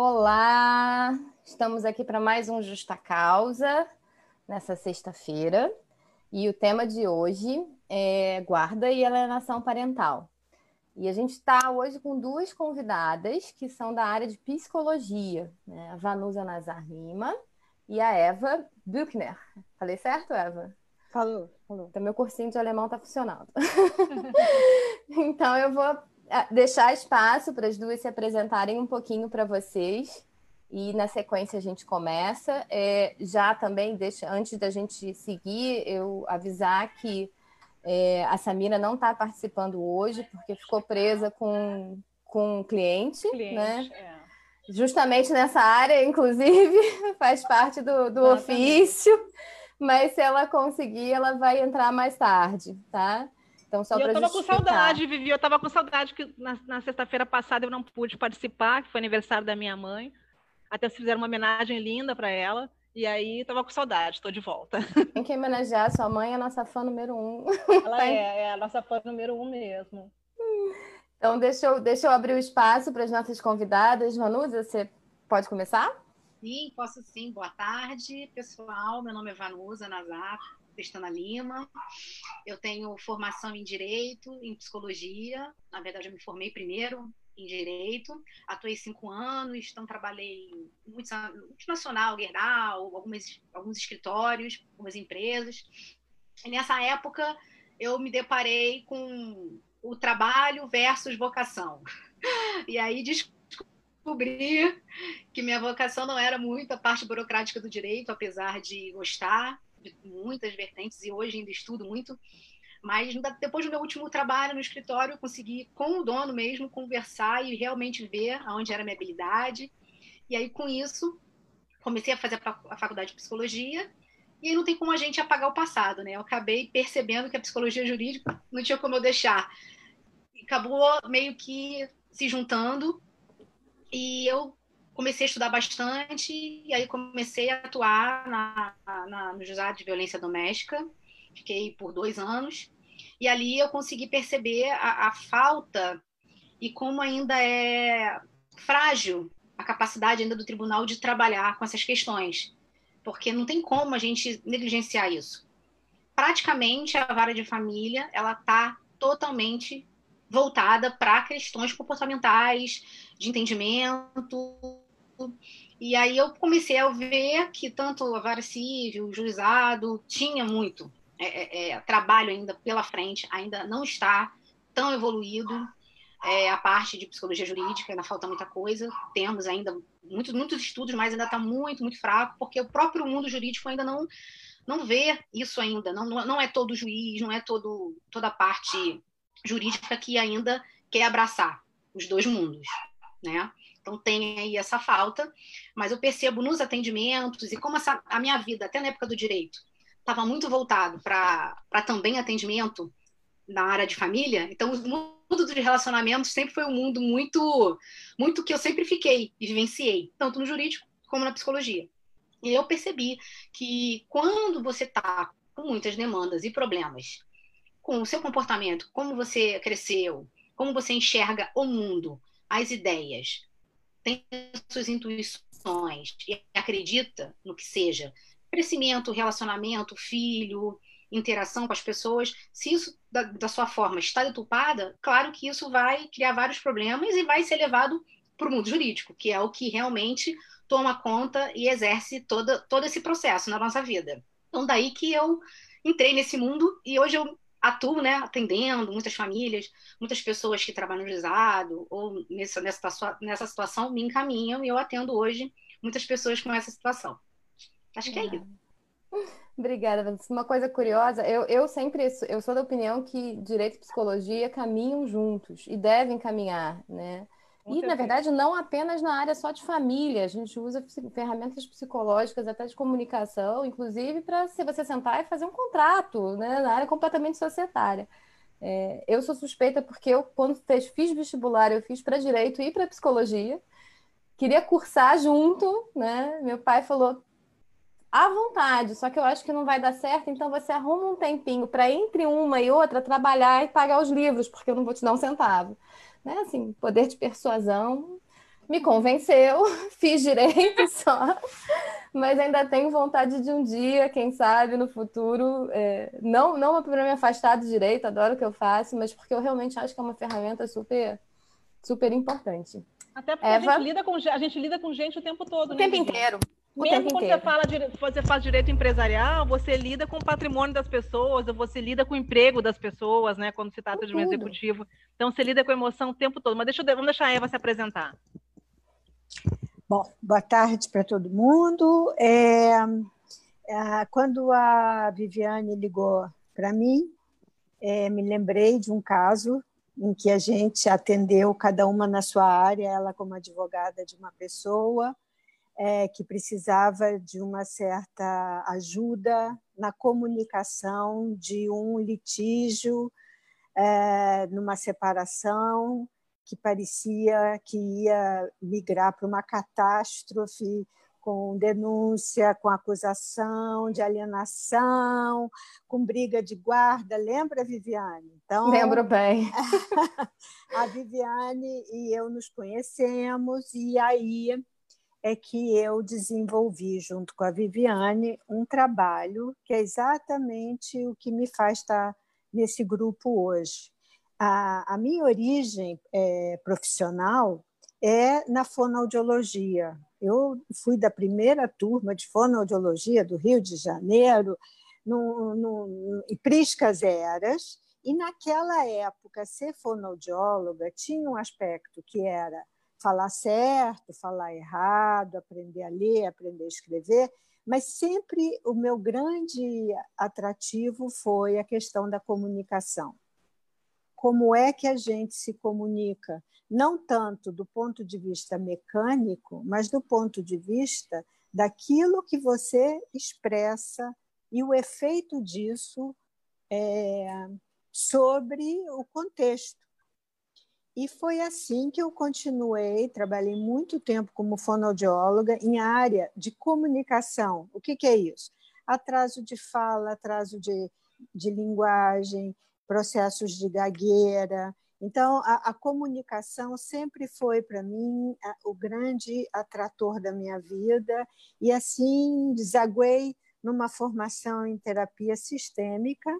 Olá, estamos aqui para mais um Justa Causa nessa sexta-feira e o tema de hoje é guarda e alienação parental. E a gente está hoje com duas convidadas que são da área de psicologia, né? a Vanusa Nazar Lima e a Eva Buchner. Falei certo, Eva? Falou, falou. Então, meu cursinho de alemão está funcionando. então, eu vou deixar espaço para as duas se apresentarem um pouquinho para vocês. E na sequência a gente começa. É, já também, deixa, antes da gente seguir, eu avisar que é, a Samira não está participando hoje, porque ficou presa com, com um cliente, cliente né? É. Justamente nessa área, inclusive, faz parte do, do ofício. Mas se ela conseguir, ela vai entrar mais tarde, tá? Então, só Eu estava com saudade, Vivi, eu estava com saudade que na, na sexta-feira passada eu não pude participar, que foi aniversário da minha mãe. Até se fizeram uma homenagem linda para ela. E aí, estava com saudade, estou de volta. Tem que homenagear sua mãe, é a nossa fã número um. Ela é, é a nossa fã número um mesmo. Então, deixa eu, deixa eu abrir o espaço para as nossas convidadas. Vanusa, você pode começar? Sim, posso sim. Boa tarde, pessoal. Meu nome é Vanusa Nazar, Cristana Lima. Eu tenho formação em Direito, em Psicologia. Na verdade, eu me formei primeiro em Direito. Atuei cinco anos, então trabalhei multinacional, Gerdau, algumas, alguns escritórios, algumas empresas. E nessa época, eu me deparei com o trabalho versus vocação. E aí descobri que minha vocação não era muito a parte burocrática do direito, apesar de gostar de muitas vertentes e hoje ainda estudo muito. Mas depois do meu último trabalho no escritório, eu consegui, com o dono mesmo, conversar e realmente ver aonde era a minha habilidade. E aí, com isso, comecei a fazer a faculdade de psicologia. E aí não tem como a gente apagar o passado, né? Eu acabei percebendo que a psicologia jurídica não tinha como eu deixar. Acabou meio que se juntando. E eu comecei a estudar bastante e aí comecei a atuar na, na, no juizado de violência doméstica. Fiquei por dois anos e ali eu consegui perceber a, a falta e como ainda é frágil a capacidade ainda do tribunal de trabalhar com essas questões, porque não tem como a gente negligenciar isso. Praticamente a vara de família ela está totalmente voltada para questões comportamentais, de entendimento, e aí eu comecei a ver que tanto a vara civil, o juizado, tinha muito é, é, é, trabalho ainda pela frente, ainda não está tão evoluído. É, a parte de psicologia jurídica ainda falta muita coisa. Temos ainda muitos, muitos estudos, mas ainda está muito, muito fraco, porque o próprio mundo jurídico ainda não, não vê isso ainda. Não, não é todo juiz, não é todo, toda a parte jurídica que ainda quer abraçar os dois mundos, né? Então tem aí essa falta, mas eu percebo nos atendimentos e como essa, a minha vida, até na época do direito, estava muito voltado para também atendimento na área de família, então o mundo dos relacionamentos sempre foi um mundo muito, muito que eu sempre fiquei e vivenciei, tanto no jurídico como na psicologia. E eu percebi que quando você está com muitas demandas e problemas com o seu comportamento, como você cresceu, como você enxerga o mundo, as ideias, tem suas intuições e acredita no que seja, crescimento, relacionamento, filho, interação com as pessoas, se isso da, da sua forma está deturpada, claro que isso vai criar vários problemas e vai ser levado para o mundo jurídico, que é o que realmente toma conta e exerce toda, todo esse processo na nossa vida. Então, daí que eu entrei nesse mundo e hoje eu atuo, né, atendendo muitas famílias, muitas pessoas que trabalham no juizado ou nessa, nessa, nessa situação me encaminham e eu atendo hoje muitas pessoas com essa situação. Acho que é, é isso. Obrigada, Vanessa. Uma coisa curiosa, eu, eu sempre eu sou da opinião que direito e psicologia caminham juntos e devem caminhar, né? E, na verdade, não apenas na área só de família, a gente usa ferramentas psicológicas, até de comunicação, inclusive para se você sentar e fazer um contrato, né, na área completamente societária. É, eu sou suspeita porque eu, quando fez, fiz vestibular, eu fiz para direito e para psicologia, queria cursar junto, né? Meu pai falou, à vontade, só que eu acho que não vai dar certo, então você arruma um tempinho para entre uma e outra trabalhar e pagar os livros, porque eu não vou te dar um centavo né? Assim, poder de persuasão me convenceu, fiz direito só, mas ainda tenho vontade de um dia, quem sabe, no futuro, é, não, não para me afastar do direito, adoro o que eu faço, mas porque eu realmente acho que é uma ferramenta super, super importante. Até porque Eva... a, gente lida com, a gente lida com gente o tempo todo, o né? tempo inteiro. Mesmo quando você, fala de, você faz direito empresarial, você lida com o patrimônio das pessoas, você lida com o emprego das pessoas, né? Quando se trata de um executivo. Então, você lida com a emoção o tempo todo. Mas deixa eu, vamos deixar a Eva se apresentar. Bom, boa tarde para todo mundo. É, é, quando a Viviane ligou para mim, é, me lembrei de um caso em que a gente atendeu cada uma na sua área, ela como advogada de uma pessoa é, que precisava de uma certa ajuda na comunicação de um litígio, é, numa separação que parecia que ia migrar para uma catástrofe com denúncia, com acusação de alienação, com briga de guarda. Lembra, Viviane? Então, Lembro bem. a Viviane e eu nos conhecemos, e aí é que eu desenvolvi, junto com a Viviane, um trabalho que é exatamente o que me faz estar nesse grupo hoje. A, a minha origem é, profissional é na fonoaudiologia. Eu fui da primeira turma de fonoaudiologia do Rio de Janeiro, no, no, em Priscas Eras, e naquela época, ser fonoaudióloga tinha um aspecto que era falar certo, falar errado, aprender a ler, aprender a escrever, mas sempre o meu grande atrativo foi a questão da comunicação. Como é que a gente se comunica? Não tanto do ponto de vista mecânico, mas do ponto de vista daquilo que você expressa e o efeito disso é, sobre o contexto. E foi assim que eu continuei, trabalhei muito tempo como fonoaudióloga em área de comunicação. O que, que é isso? Atraso de fala, atraso de, de linguagem, processos de gagueira. Então, a, a comunicação sempre foi, para mim, a, o grande atrator da minha vida, e assim desaguei numa formação em terapia sistêmica,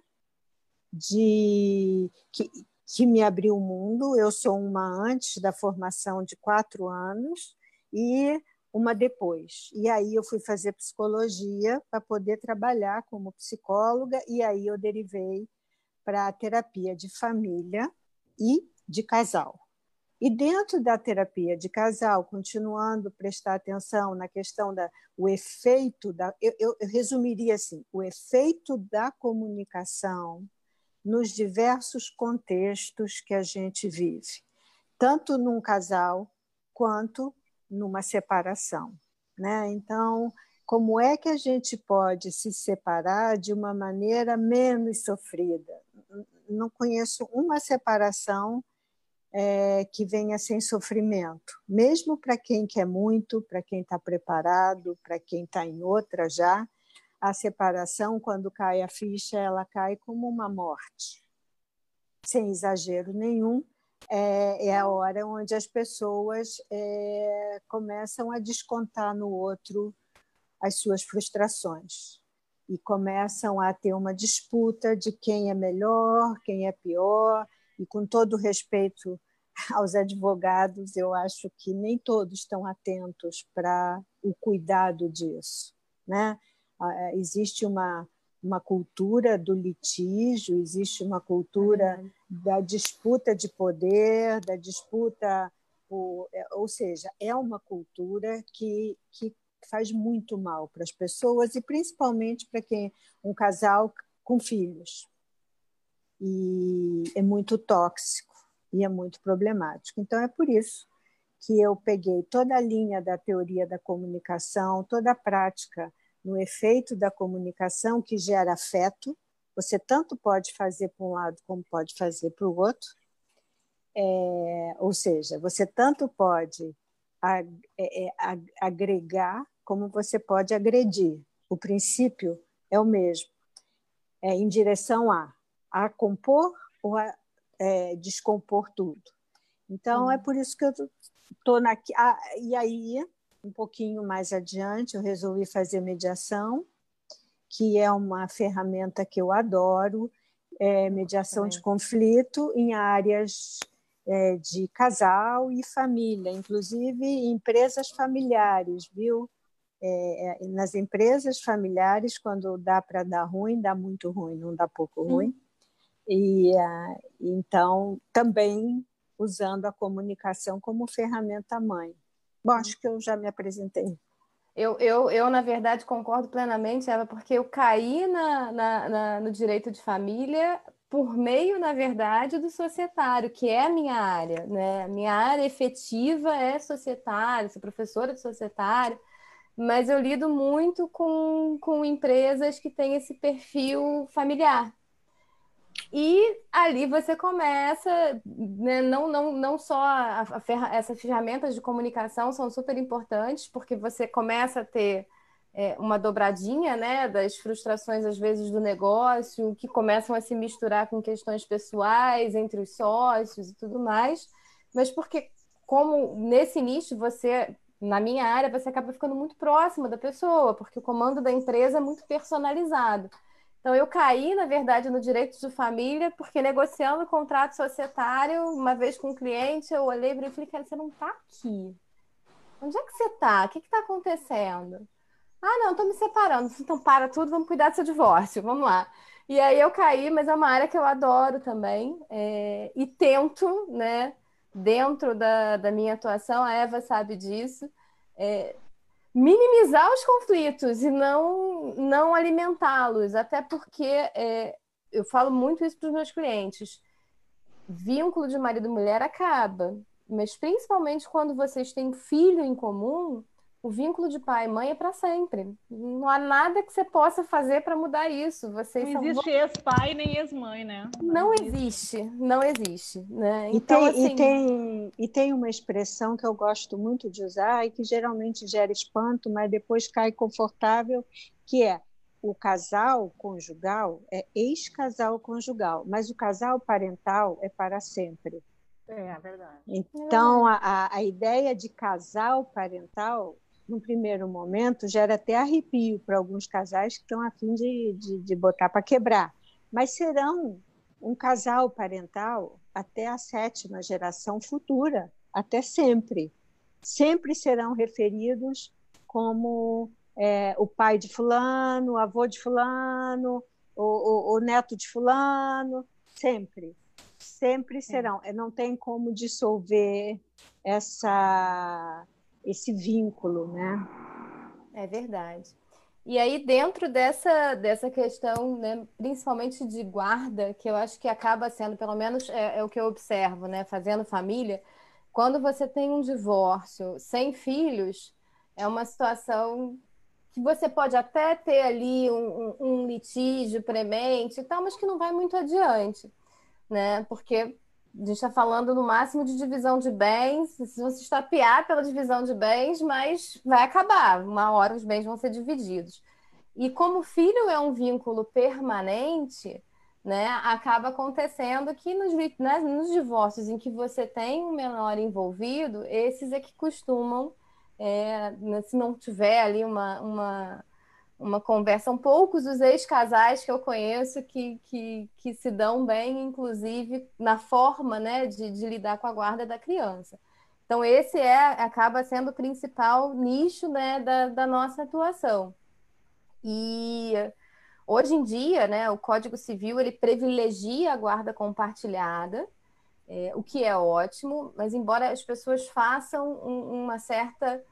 de que, que me abriu o mundo. Eu sou uma antes da formação de quatro anos e uma depois. E aí eu fui fazer psicologia para poder trabalhar como psicóloga, e aí eu derivei para a terapia de família e de casal. E dentro da terapia de casal, continuando a prestar atenção na questão da o efeito da eu, eu, eu resumiria assim, o efeito da comunicação nos diversos contextos que a gente vive, tanto num casal quanto numa separação. Né? Então, como é que a gente pode se separar de uma maneira menos sofrida? Não conheço uma separação é, que venha sem sofrimento, mesmo para quem quer muito, para quem está preparado, para quem está em outra já, a separação, quando cai a ficha, ela cai como uma morte. Sem exagero nenhum, é, é a hora onde as pessoas é, começam a descontar no outro as suas frustrações e começam a ter uma disputa de quem é melhor, quem é pior, e com todo respeito aos advogados, eu acho que nem todos estão atentos para o cuidado disso, né? É, existe uma, uma cultura do litígio, existe uma cultura da disputa de poder, da disputa, por, é, ou seja, é uma cultura que, que faz muito mal para as pessoas e principalmente para quem um casal com filhos. E é muito tóxico e é muito problemático. Então é por isso que eu peguei toda a linha da teoria da comunicação, toda a prática no efeito da comunicação que gera afeto. Você tanto pode fazer para um lado como pode fazer para o outro. É, ou seja, você tanto pode ag é, é, agregar como você pode agredir. O princípio é o mesmo, é em direção a, a compor ou a é, descompor tudo. Então, é por isso que eu estou aqui. Ah, e aí, um pouquinho mais adiante, eu resolvi fazer mediação, que é uma ferramenta que eu adoro, é mediação de conflito em áreas é, de casal e família, inclusive em empresas familiares, viu? É, é nas empresas familiares, quando dá para dar ruim, dá muito ruim, não dá pouco ruim. Hum. E uh, então também usando a comunicação como ferramenta mãe. Bom, acho que eu já me apresentei. Eu, eu, eu na verdade, concordo plenamente, Eva, porque eu caí na, na, na, no direito de família por meio, na verdade, do societário, que é a minha área. Né? Minha área efetiva é societária, sou professora de societário, mas eu lido muito com, com empresas que têm esse perfil familiar. E ali você começa, né, não, não, não só a, a ferra, essas ferramentas de comunicação são super importantes, porque você começa a ter é, uma dobradinha né, das frustrações, às vezes, do negócio, que começam a se misturar com questões pessoais entre os sócios e tudo mais, mas porque, como nesse início você, na minha área, você acaba ficando muito próxima da pessoa, porque o comando da empresa é muito personalizado. Então, eu caí, na verdade, no direito de família, porque negociando o contrato societário, uma vez com um cliente, eu olhei e falei, cara, você não está aqui. Onde é que você está? O que está acontecendo? Ah, não, estou me separando. Então, para tudo, vamos cuidar do seu divórcio. Vamos lá. E aí eu caí, mas é uma área que eu adoro também. É... e tento, né, dentro da, da minha atuação, a Eva sabe disso, é minimizar os conflitos e não, não alimentá-los, até porque é, eu falo muito isso para os meus clientes. Vínculo de marido e mulher acaba, mas principalmente quando vocês têm filho em comum, o vínculo de pai e mãe é para sempre. Não há nada que você possa fazer para mudar isso. Vocês não existe ex-pai nem ex-mãe, né? Não, não existe. não existe, né? Então, e tem, assim... e, tem, e tem uma expressão que eu gosto muito de usar e que geralmente gera espanto, mas depois cai confortável, que é o casal conjugal é ex-casal conjugal, mas o casal parental é para sempre. É, é verdade. Então, a, a ideia de casal parental no primeiro momento, gera até arrepio para alguns casais que estão a fim de, de, de botar para quebrar. Mas serão um casal parental até a sétima geração futura, até sempre. Sempre serão referidos como é, o pai de fulano, o avô de fulano, o, o, o neto de fulano, sempre. Sempre serão. É. Não tem como dissolver essa esse vínculo, né? É verdade. E aí, dentro dessa, dessa questão, né, principalmente de guarda, que eu acho que acaba sendo, pelo menos é, é, o que eu observo, né, fazendo família, quando você tem um divórcio sem filhos, é uma situação que você pode até ter ali um, um, um litígio premente e tal, mas que não vai muito adiante, né? Porque a gente está falando no máximo de divisão de bens, se você estapear pela divisão de bens, mas vai acabar, uma hora os bens vão ser divididos. E como o filho é um vínculo permanente, né, acaba acontecendo que nos, né, nos divórcios em que você tem um menor envolvido, esses é que costumam, é, né, se não tiver ali uma, uma uma conversa. São poucos os ex-casais que eu conheço que, que, que se dão bem, inclusive, na forma né, de, de lidar com a guarda da criança. Então, esse é acaba sendo o principal nicho né, da, da nossa atuação. E hoje em dia, né, o Código Civil ele privilegia a guarda compartilhada, é, o que é ótimo, mas embora as pessoas façam um, uma certa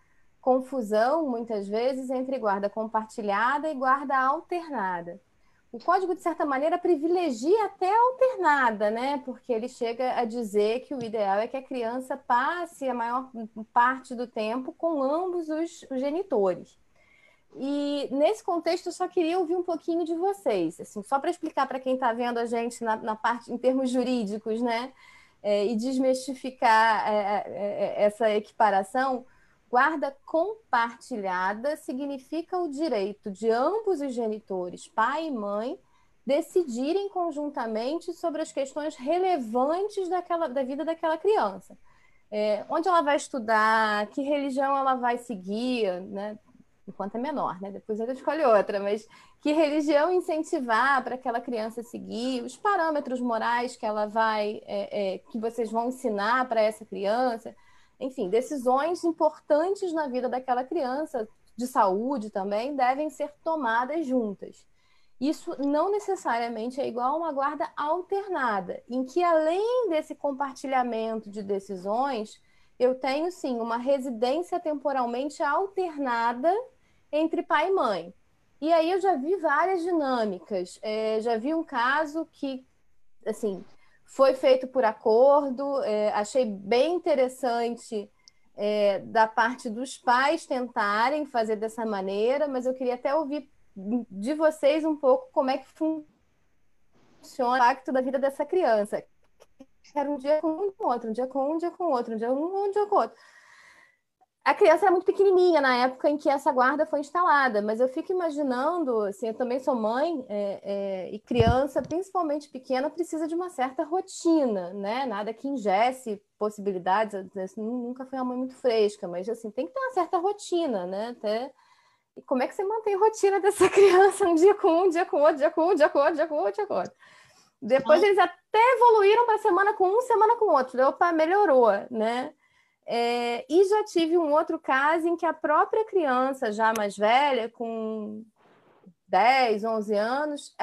confusão, muitas vezes, entre guarda compartilhada e guarda alternada. O código, de certa maneira, privilegia até a alternada, né? Porque ele chega a dizer que o ideal é que a criança passe a maior parte do tempo com ambos os, genitores. E nesse contexto, eu só queria ouvir um pouquinho de vocês, assim, só para explicar para quem está vendo a gente na, na, parte em termos jurídicos, né? É, e desmistificar é, é, é essa equiparação. Guarda compartilhada significa o direito de ambos os genitores, pai e mãe, decidirem conjuntamente sobre as questões relevantes daquela, da vida daquela criança. é, onde ela vai estudar, que religião ela vai seguir, né? Enquanto é menor, né? Depois ela escolhe outra, mas que religião incentivar para aquela criança seguir, os parâmetros morais que ela vai, é, é, que vocês vão ensinar para essa criança, enfim, decisões importantes na vida daquela criança, de saúde também, devem ser tomadas juntas. Isso não necessariamente é igual a uma guarda alternada, em que além desse compartilhamento de decisões, eu tenho sim uma residência temporalmente alternada entre pai e mãe. E aí eu já vi várias dinâmicas. É, já vi um caso que, assim, foi feito por acordo, é, achei bem interessante é, da parte dos pais tentarem fazer dessa maneira, mas eu queria até ouvir de vocês um pouco como é que funciona o impacto da vida dessa criança. Era um dia com um, com outro, um dia com um, um dia com outro, um dia com um, um dia com outro. A criança era muito pequenininha na época em que essa guarda foi instalada, mas eu fico imaginando, assim, eu também sou mãe é, é, e criança, principalmente pequena, precisa de uma certa rotina, né? Nada que ingesse possibilidades. Eu, nunca fui uma mãe muito fresca, mas assim tem que ter uma certa rotina, né? Até e como é que você mantém a rotina dessa criança um dia com um, um dia com outro, dia com um, dia com outro, dia com outro, dia com outro? Depois eles até evoluíram para semana com um, semana com outro. Opa, melhorou, né? É, e já tive um outro caso em que a própria criança, já mais velha, com 10, 11 anos,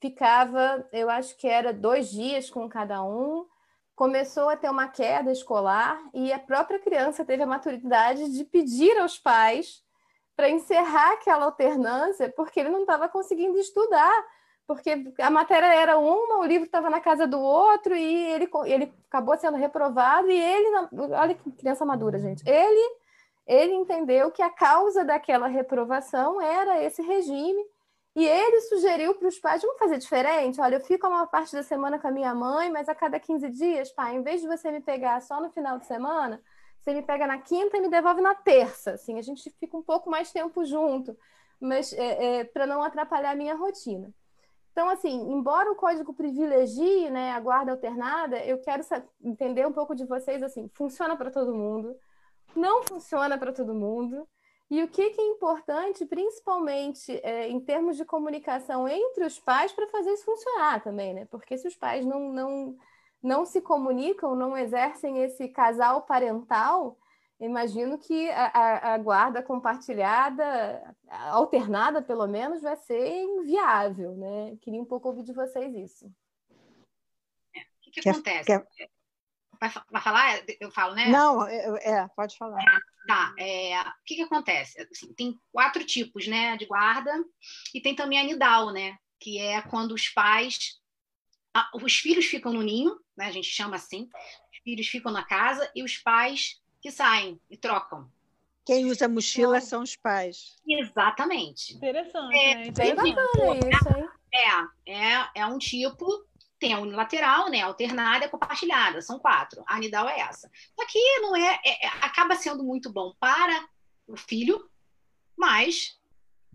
ficava, eu acho que era dois dias com cada um, começou a ter uma queda escolar e a própria criança teve a maturidade de pedir aos pais para encerrar aquela alternância, porque ele não estava conseguindo estudar, porque a matéria era uma, o livro estava na casa do outro e ele, ele acabou sendo reprovado e ele, olha que criança madura, gente, ele ele entendeu que a causa daquela reprovação era esse regime e ele sugeriu para os pais, vamos fazer diferente? Olha, eu fico uma parte da semana com a minha mãe, mas a cada 15 dias, pai, em vez de você me pegar só no final de semana, você me pega na quinta e me devolve na terça. Assim, a gente fica um pouco mais tempo junto, mas é, é, para não atrapalhar a minha rotina. Então, assim, embora o código privilegie né, a guarda alternada, eu quero entender um pouco de vocês, assim, funciona para todo mundo, não funciona para todo mundo, e o que, que é importante, principalmente é, em termos de comunicação entre os pais, para fazer isso funcionar também, né? Porque se os pais não, não não se comunicam, não exercem esse casal parental, imagino que a, a, a, guarda compartilhada, alternada pelo menos, vai ser inviável, né? Queria um pouco ouvir de vocês isso. É, o que, que quer, acontece? Quer... Vai, vai, falar? Eu falo, né? Não, é, pode falar. É, tá, é, o que, que acontece? Assim, tem quatro tipos, né, de guarda e tem também a nidal, né, que é quando os pais os filhos ficam no ninho, né, a gente chama assim, os filhos ficam na casa e os pais que saem e trocam. Quem usa mochila então, são os pais. Exatamente. Interessante. É, né? Bem bacana isso, hein? É, é, é um tipo, tem a unilateral, né? Alternada e compartilhada. São quatro. A anidal é essa. Só que não é, é, é, acaba sendo muito bom para o filho, mas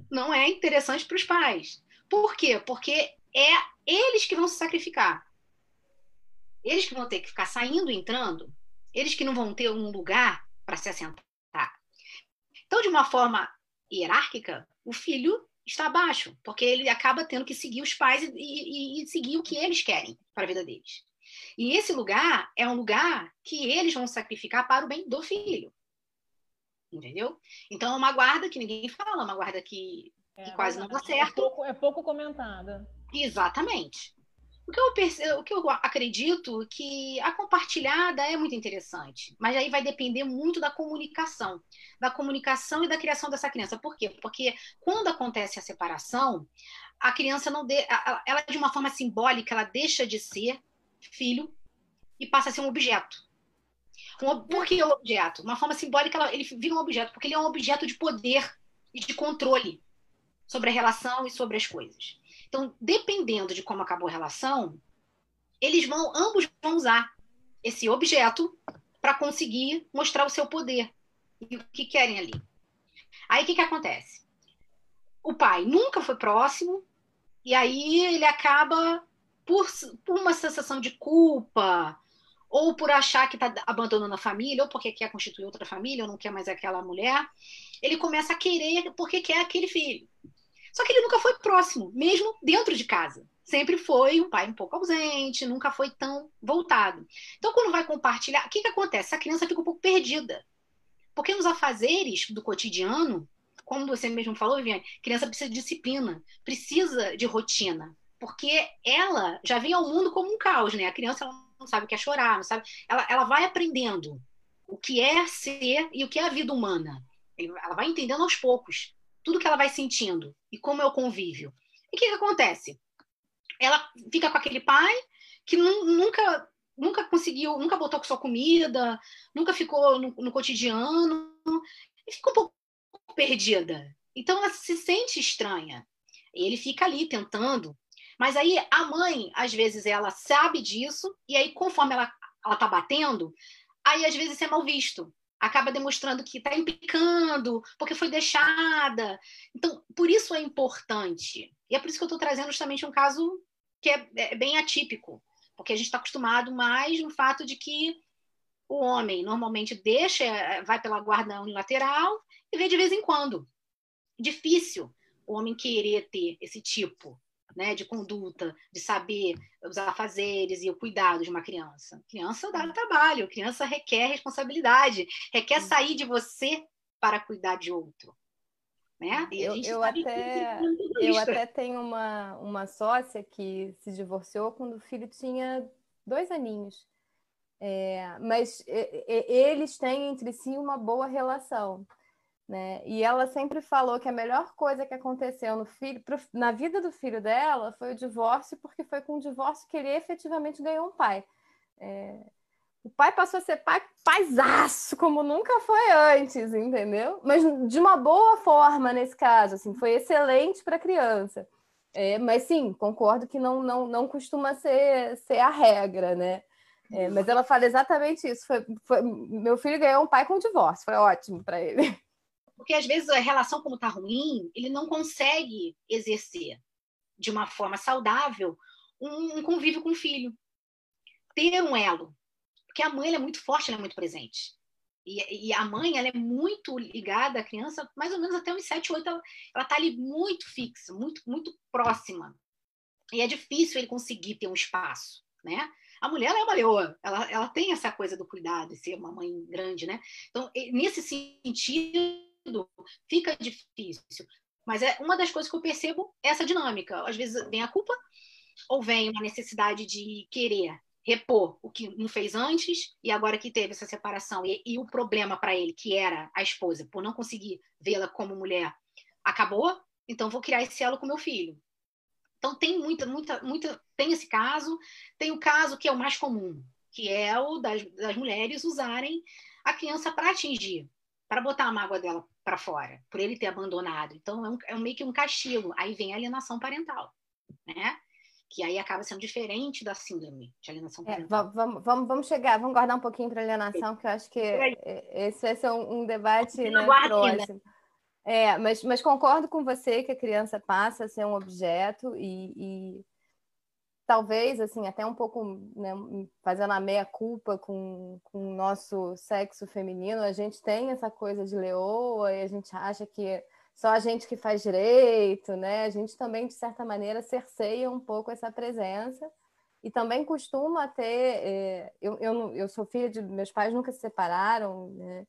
não é interessante para os pais. Por quê? Porque é eles que vão se sacrificar. Eles que vão ter que ficar saindo e entrando, eles que não vão ter um lugar para se assentar. Então, de uma forma hierárquica, o filho está abaixo, porque ele acaba tendo que seguir os pais e, e, e seguir o que eles querem para a vida deles. E esse lugar é um lugar que eles vão sacrificar para o bem do filho. Entendeu? Então, é uma guarda que ninguém fala, uma guarda que, que é, quase não dá certo. É pouco, é pouco comentada. Exatamente. O que, eu percebo, o que eu acredito que a compartilhada é muito interessante, mas aí vai depender muito da comunicação, da comunicação e da criação dessa criança. Por quê? Porque quando acontece a separação, a criança não de, ela de uma forma simbólica, ela deixa de ser filho e passa a ser um objeto. Um, por que um objeto? Uma forma simbólica, ela, ele vira um objeto, porque ele é um objeto de poder e de controle sobre a relação e sobre as coisas. Então, dependendo de como acabou a relação, eles vão, ambos vão usar esse objeto para conseguir mostrar o seu poder e o que querem ali. Aí o que, que acontece? O pai nunca foi próximo, e aí ele acaba, por, por uma sensação de culpa, ou por achar que está abandonando a família, ou porque quer constituir outra família, ou não quer mais aquela mulher, ele começa a querer porque quer aquele filho. Só que ele nunca foi próximo, mesmo dentro de casa. Sempre foi um pai um pouco ausente, nunca foi tão voltado. Então, quando vai compartilhar, o que, que acontece? A criança fica um pouco perdida. Porque nos afazeres do cotidiano, como você mesmo falou, Viviane, criança precisa de disciplina, precisa de rotina, porque ela já vem ao mundo como um caos, né? A criança não sabe o que é chorar, não sabe. Ela, ela vai aprendendo o que é ser e o que é a vida humana. Ela vai entendendo aos poucos tudo que ela vai sentindo e como é o convívio. E o que, que acontece? Ela fica com aquele pai que nunca nunca conseguiu, nunca botou com sua comida, nunca ficou no, no cotidiano e fica um pouco perdida. Então ela se sente estranha. E ele fica ali tentando. Mas aí a mãe, às vezes, ela sabe disso, e aí, conforme ela, ela tá batendo, aí às vezes é mal visto. Acaba demonstrando que está implicando, porque foi deixada. Então, por isso é importante. E é por isso que eu estou trazendo justamente um caso que é, é bem atípico porque a gente está acostumado mais no fato de que o homem normalmente deixa, vai pela guarda unilateral e vê de vez em quando. Difícil o homem querer ter esse tipo né, de conduta, de saber os afazeres e o cuidado de uma criança. Criança dá trabalho, criança requer responsabilidade, requer sair de você para cuidar de outro. Né? eu, eu até, eu até tenho uma, uma sócia que se divorciou quando o filho tinha dois aninhos. É, mas eles têm entre si uma boa relação. Né? E ela sempre falou que a melhor coisa que aconteceu filho, pro, na vida do filho dela foi o divórcio, porque foi com o divórcio que ele efetivamente ganhou um pai. É, o pai passou a ser pai paisaço, como nunca foi antes, entendeu? Mas de uma boa forma nesse caso, assim, foi excelente para a criança. É, mas sim, concordo que não, não, não costuma ser, ser a regra, né? É, mas ela fala exatamente isso. Foi, foi, meu filho ganhou um pai com divórcio, foi ótimo para ele. Porque às vezes a relação, como está ruim, ele não consegue exercer de uma forma saudável um, um convívio com o filho. Ter um elo, porque a mãe é muito forte, ela é muito presente. E, e, a mãe ela é muito ligada à criança, mais ou menos até uns 7, 8, ela está ali muito fixa, muito, muito próxima. E é difícil ele conseguir ter um espaço, né? A mulher ela é uma leoa, ela, ela tem essa coisa do cuidado, de ser uma mãe grande, né? Então, nesse sentido, fica difícil. Mas é uma das coisas que eu percebo é essa dinâmica. Às vezes vem a culpa, ou vem uma necessidade de querer repor o que não fez antes e agora que teve essa separação e, e o problema para ele que era a esposa por não conseguir vê-la como mulher acabou então vou criar esse elo com meu filho então tem muita muita muita tem esse caso tem o caso que é o mais comum que é o das, das mulheres usarem a criança para atingir para botar a mágoa dela para fora por ele ter abandonado. Então é, um, é meio que um castigo. Aí vem a alienação parental né? Que aí acaba sendo diferente da síndrome de alienação é, parental. É, vamos, vamos, vamos chegar, vamos guardar um pouquinho para alienação, que eu acho que esse vai ser um, um debate né, próximo. É, mas, mas concordo com você que a criança passa a ser um objeto e, e talvez, assim, até um pouco né, fazendo a meia-culpa com, com o nosso sexo feminino, a gente tem essa coisa de leoa e a gente acha que só a gente que faz direito, né? A gente também, de certa maneira, cerceia um pouco essa presença. E também costuma ter. É, eu, eu, eu sou filha de. Meus pais nunca se separaram, né?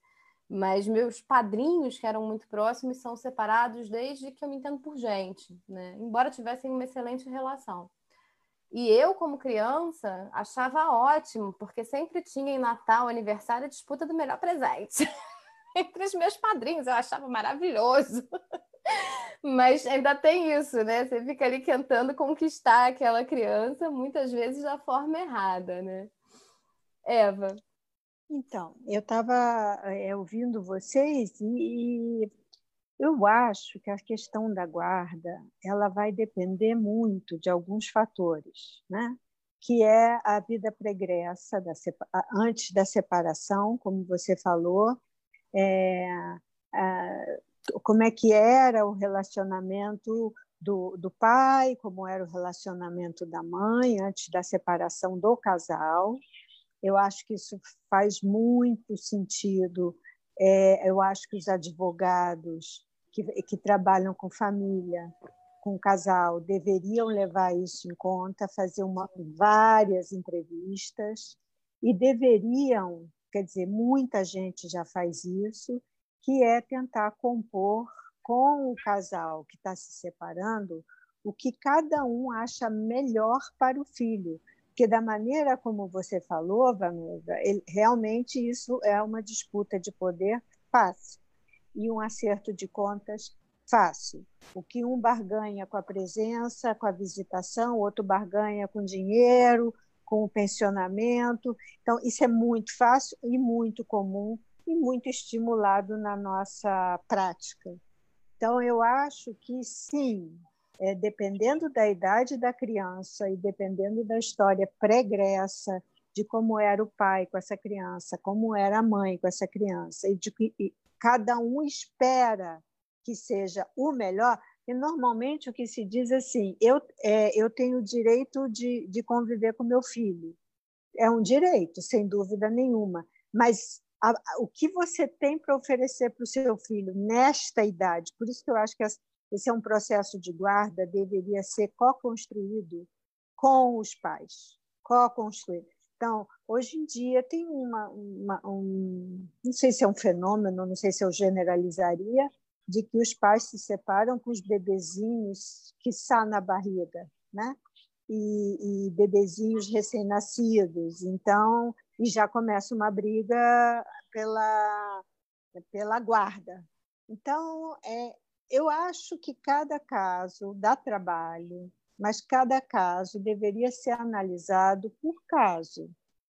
Mas meus padrinhos, que eram muito próximos, são separados desde que eu me entendo por gente, né? Embora tivessem uma excelente relação. E eu, como criança, achava ótimo, porque sempre tinha em Natal, aniversário, a disputa do melhor presente. entre os meus padrinhos, eu achava maravilhoso. Mas ainda tem isso, né? Você fica ali tentando conquistar aquela criança, muitas vezes da forma errada, né? Eva. Então, eu estava é, ouvindo vocês e, e eu acho que a questão da guarda ela vai depender muito de alguns fatores, né? que é a vida pregressa da, antes da separação, como você falou, é, como é que era o relacionamento do, do pai, como era o relacionamento da mãe antes da separação do casal. Eu acho que isso faz muito sentido. É, eu acho que os advogados que, que trabalham com família, com casal, deveriam levar isso em conta, fazer uma, várias entrevistas e deveriam, quer dizer, muita gente já faz isso, que é tentar compor com o casal que está se separando o que cada um acha melhor para o filho. Porque, da maneira como você falou, Vanusa, realmente isso é uma disputa de poder fácil e um acerto de contas fácil. O que um barganha com a presença, com a visitação, o outro barganha com dinheiro, com o pensionamento. Então, isso é muito fácil e muito comum e muito estimulado na nossa prática. Então, eu acho que sim, é, dependendo da idade da criança e dependendo da história pregressa de como era o pai com essa criança, como era a mãe com essa criança, e de que cada um espera que seja o melhor, e normalmente o que se diz é assim: eu, é, eu tenho o direito de, de conviver com meu filho. É um direito, sem dúvida nenhuma, mas a, a, o que você tem para oferecer para o seu filho nesta idade? Por isso que eu acho que esse é um processo de guarda, deveria ser co-construído com os pais, co-construído. Então, hoje em dia tem uma, uma, um, não sei se é um fenômeno, não sei se eu generalizaria, de que os pais se separam com os bebezinhos que estão na barriga, né? E, e bebezinhos recém-nascidos. Então, e já começa uma briga pela, pela guarda. Então, é, eu acho que cada caso dá trabalho, mas cada caso deveria ser analisado por caso,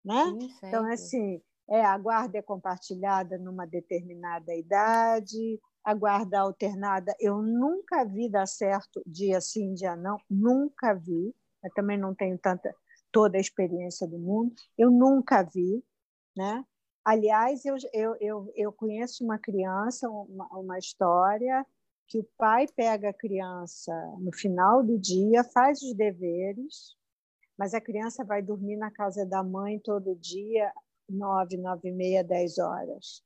né? Sim, então assim, é a guarda é compartilhada numa determinada idade, a guarda alternada eu nunca vi dar certo dia sim, dia não, nunca vi. Eu também não tenho tanta toda a experiência do mundo, eu nunca vi, né? Aliás, eu, eu, eu, eu conheço uma criança, uma, uma história que o pai pega a criança no final do dia, faz os deveres, mas a criança vai dormir na casa da mãe todo dia, nove, nove e meia, dez horas.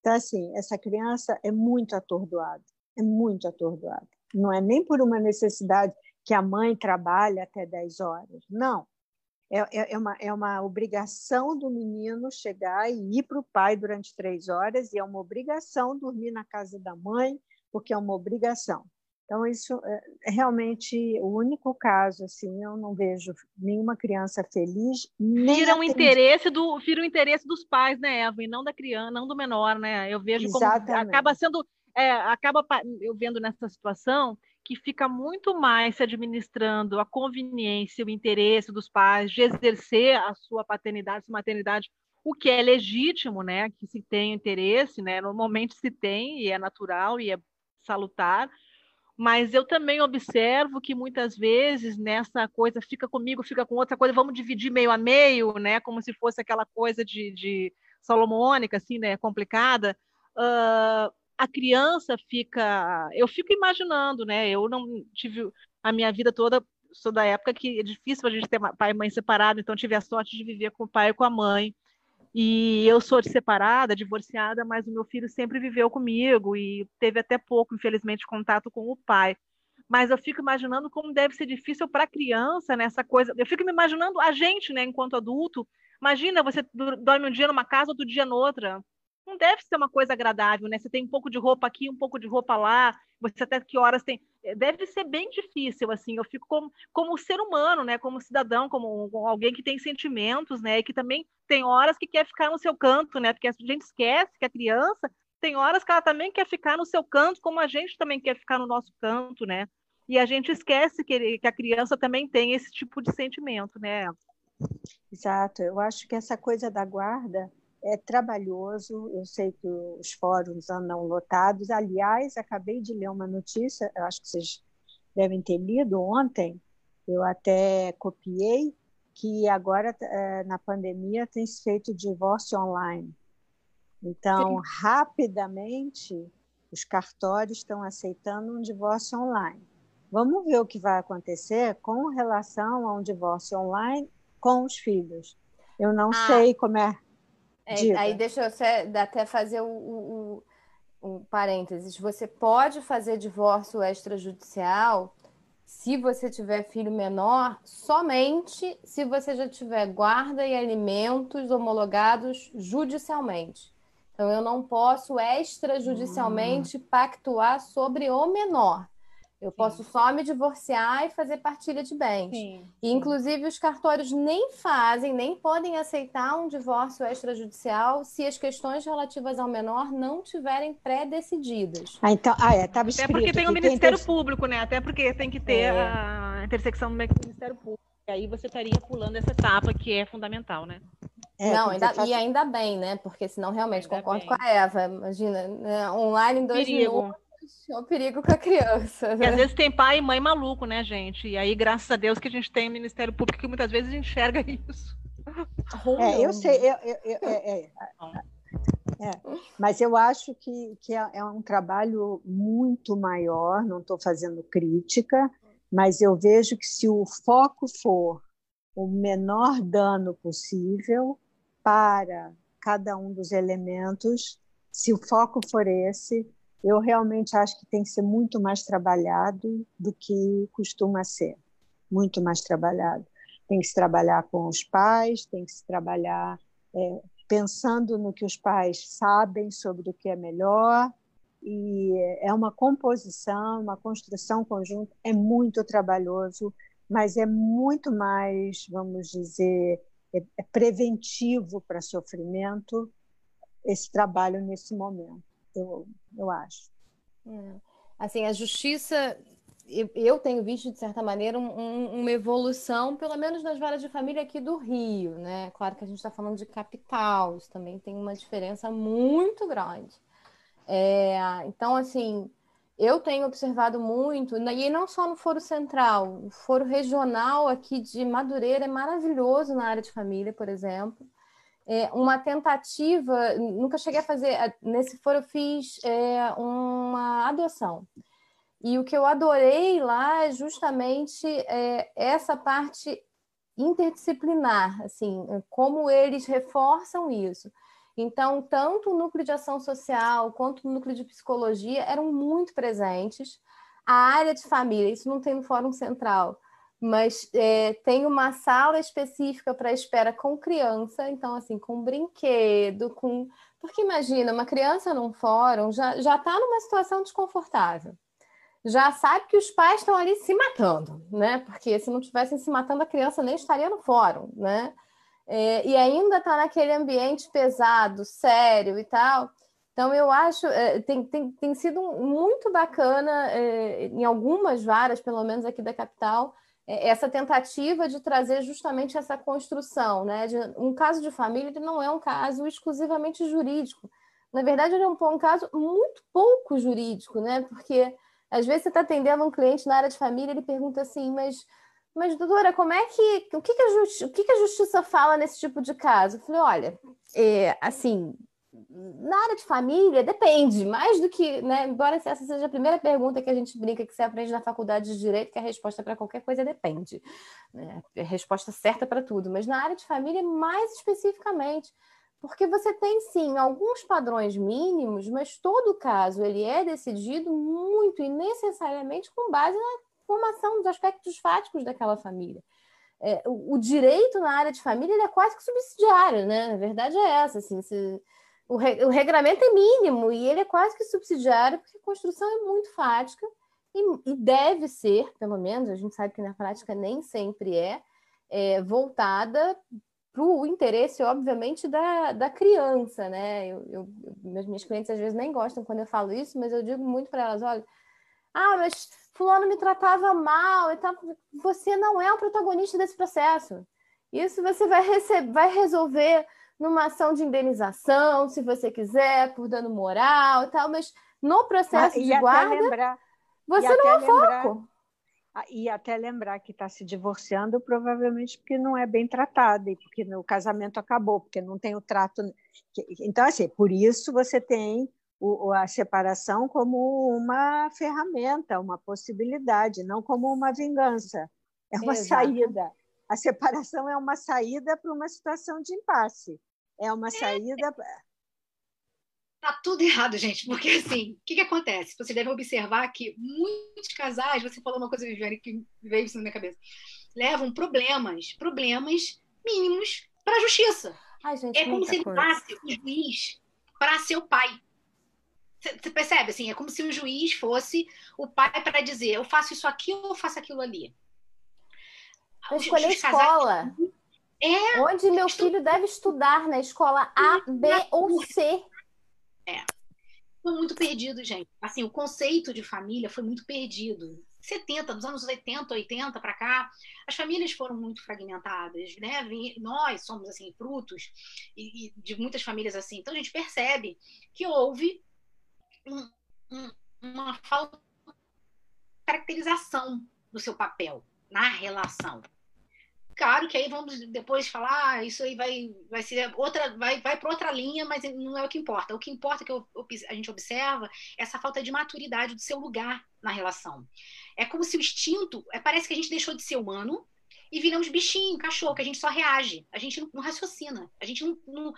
Então, assim, essa criança é muito atordoada, é muito atordoada. Não é nem por uma necessidade que a mãe trabalhe até dez horas, não. É, é, é, uma, é uma obrigação do menino chegar e ir para o pai durante três horas, e é uma obrigação dormir na casa da mãe, porque é uma obrigação. Então, isso é, é realmente o único caso, assim, eu não vejo nenhuma criança feliz. vira um interesse do vira o interesse dos pais, né, Eva, e não da criança, não do menor, né? Eu vejo Exatamente. como acaba sendo, é, acaba eu vendo nessa situação que fica muito mais se administrando a conveniência, o interesse dos pais de exercer a sua paternidade, sua maternidade o que é legítimo, né? Que se tem interesse, né? Normalmente se tem e é natural e é salutar, mas eu também observo que muitas vezes nessa coisa fica comigo, fica com outra coisa, vamos dividir meio a meio, né? Como se fosse aquela coisa de, de salomônica, assim, né? Complicada. Uh, a criança fica, eu fico imaginando, né? Eu não tive a minha vida toda, sou da época que é difícil a gente ter pai e mãe separado, então tive a sorte de viver com o pai e com a mãe. E eu sou separada, divorciada, mas o meu filho sempre viveu comigo e teve até pouco, infelizmente, contato com o pai. Mas eu fico imaginando como deve ser difícil para a criança nessa coisa. Eu fico me imaginando a gente, né, enquanto adulto. Imagina você dorme um dia numa casa, outro dia noutra não deve ser uma coisa agradável, né? Você tem um pouco de roupa aqui, um pouco de roupa lá, você até que horas tem. Deve ser bem difícil, assim. Eu fico como, como ser humano, né? Como cidadão, como, como alguém que tem sentimentos, né? E que também tem horas que quer ficar no seu canto, né? Porque a gente esquece que a criança tem horas que ela também quer ficar no seu canto, como a gente também quer ficar no nosso canto, né? E a gente esquece que, que a criança também tem esse tipo de sentimento, né? Exato. Eu acho que essa coisa da guarda é trabalhoso, eu sei que os fóruns andam lotados. Aliás, acabei de ler uma notícia, acho que vocês devem ter lido ontem, eu até copiei, que agora, é, na pandemia, tem se feito divórcio online. Então, Sim. rapidamente, os cartórios estão aceitando um divórcio online. Vamos ver o que vai acontecer com relação a um divórcio online com os filhos. Eu não ah, sei como é. É aí deixa eu até fazer o, o, o, o parênteses. Você pode fazer divórcio extrajudicial se você tiver filho menor, somente se você já tiver guarda e alimentos homologados judicialmente. Então, eu não posso extrajudicialmente hum. pactuar sobre o menor. Eu Sim. posso só me divorciar e fazer partilha de bens. Sim. E, inclusive, os cartórios nem fazem, nem podem aceitar um divórcio extrajudicial se as questões relativas ao menor não tiverem pré-decididas. Ah, então, ah, é, estava Até porque tem o Ministério tem... Público, né? Até porque tem que ter é. a intersecção do Ministério Público. E aí você estaria pulando essa etapa que é fundamental, né? É, não, ainda, e ainda bem, né? Porque senão realmente ainda concordo bem. com a Eva. Imagina, né? online em dois Perigo. minutos é um perigo com a criança. Né? E às vezes tem pai e mãe maluco, né, gente? E aí, graças a Deus, que a gente tem o Ministério Público que muitas vezes enxerga isso. É, eu sei, eu, eu, eu, é, é, é, mas eu acho que, que é, é um trabalho muito maior, não estou fazendo crítica, mas eu vejo que se o foco for o menor dano possível para cada um dos elementos, se o foco for esse, eu realmente acho que tem que ser muito mais trabalhado do que costuma ser, muito mais trabalhado. Tem que se trabalhar com os pais, tem que se trabalhar é, pensando no que os pais sabem sobre o que é melhor, e é uma composição, uma construção conjunta, é muito trabalhoso, mas é muito mais, vamos dizer, é, é preventivo para sofrimento esse trabalho nesse momento eu, eu acho. É. Assim, a justiça, eu, tenho visto, de certa maneira, um, uma evolução, pelo menos nas varas de família aqui do Rio, né? Claro que a gente está falando de capital, isso também tem uma diferença muito grande. É, então, assim, eu tenho observado muito, e não só no Foro Central, o Foro Regional aqui de Madureira é maravilhoso na área de família, por exemplo é, uma tentativa, nunca cheguei a fazer, nesse foro eu fiz é, uma adoção. E o que eu adorei lá é justamente é, essa parte interdisciplinar, assim, como eles reforçam isso. Então, tanto o núcleo de ação social quanto o núcleo de psicologia eram muito presentes. A área de família, isso não tem no Fórum Central, mas é, tem uma sala específica para espera com criança, então assim, com brinquedo, com. Porque imagina, uma criança num fórum já está numa situação desconfortável. Já sabe que os pais estão ali se matando, né? Porque se não tivessem se matando, a criança nem estaria no fórum, né? É, e ainda está naquele ambiente pesado, sério e tal. Então, eu acho, é, tem, tem, tem sido muito bacana, é, em algumas varas, pelo menos aqui da capital, essa tentativa de trazer justamente essa construção, né? De, um caso de família ele não é um caso exclusivamente jurídico. Na verdade, ele é um, um caso muito pouco jurídico, né? Porque às vezes você está atendendo um cliente na área de família, ele pergunta assim, mas, mas doutora, como é que o que, que, a, justi o que, que a justiça fala nesse tipo de caso? Eu falei, olha, é, assim, na área de família, depende, mais do que, né? Embora essa seja a primeira pergunta que a gente brinca que você aprende na faculdade de direito, que a resposta para qualquer coisa depende. Né? A resposta certa para tudo, mas na área de família, mais especificamente, porque você tem sim alguns padrões mínimos, mas todo caso ele é decidido muito e necessariamente com base na formação dos aspectos fáticos daquela família. É, o, o, direito na área de família é quase que subsidiário, né? A verdade é essa, assim, se, o, re, o regramento é mínimo e ele é quase que subsidiário, porque a construção é muito fática e, e deve ser, pelo menos, a gente sabe que na prática nem sempre é, é voltada para o interesse, obviamente, da, da criança, né? Eu, eu, meus, minhas clientes às vezes nem gostam quando eu falo isso, mas eu digo muito para elas: olha, ah, mas fulano me tratava mal e. Você não é o protagonista desse processo. Isso você vai, receber, vai resolver numa ação de indenização, se você quiser, por dano moral e tal, mas no processo ah, de guarda, lembrar, você não é lembrar, foco. Ah, e até lembrar que está se divorciando, provavelmente porque não é bem tratada, e porque o casamento acabou, porque não tem o trato. Então, assim, por isso você tem a separação como uma ferramenta, uma possibilidade, não como uma vingança. É uma Exato. saída A separação é uma saída para uma situação de impasse. É uma é. saída. Tá tudo errado, gente, porque assim, o que, que acontece? Você deve observar que muitos casais, você falou uma coisa, Viviane, que veio isso na minha cabeça, levam problemas, problemas mínimos para a justiça. Ai, gente, é como se ele o juiz para ser o pai. Você percebe? Assim, é como se o juiz fosse o pai para dizer: eu faço isso aqui ou eu faço aquilo ali. Para escolher escola. É. Onde meu filho deve estudar, na escola A, B ou C. É. Foi muito perdido, gente. Assim, o conceito de família foi muito perdido. 70, dos anos 80, 80 para cá, as famílias foram muito fragmentadas, né? Nós somos assim frutos de muitas famílias assim. Então a gente percebe que houve um, um, uma falta de caracterização do seu papel na relação. Claro que aí vamos depois falar, ah, isso aí vai, vai ser outra, vai, vai para outra linha, mas não é o que importa. O que importa que eu, a gente observa é essa falta de maturidade do seu lugar na relação. É como se o instinto, é, parece que a gente deixou de ser humano e viramos bichinho, cachorro, que a gente só reage, a gente não, não raciocina, a gente não, não,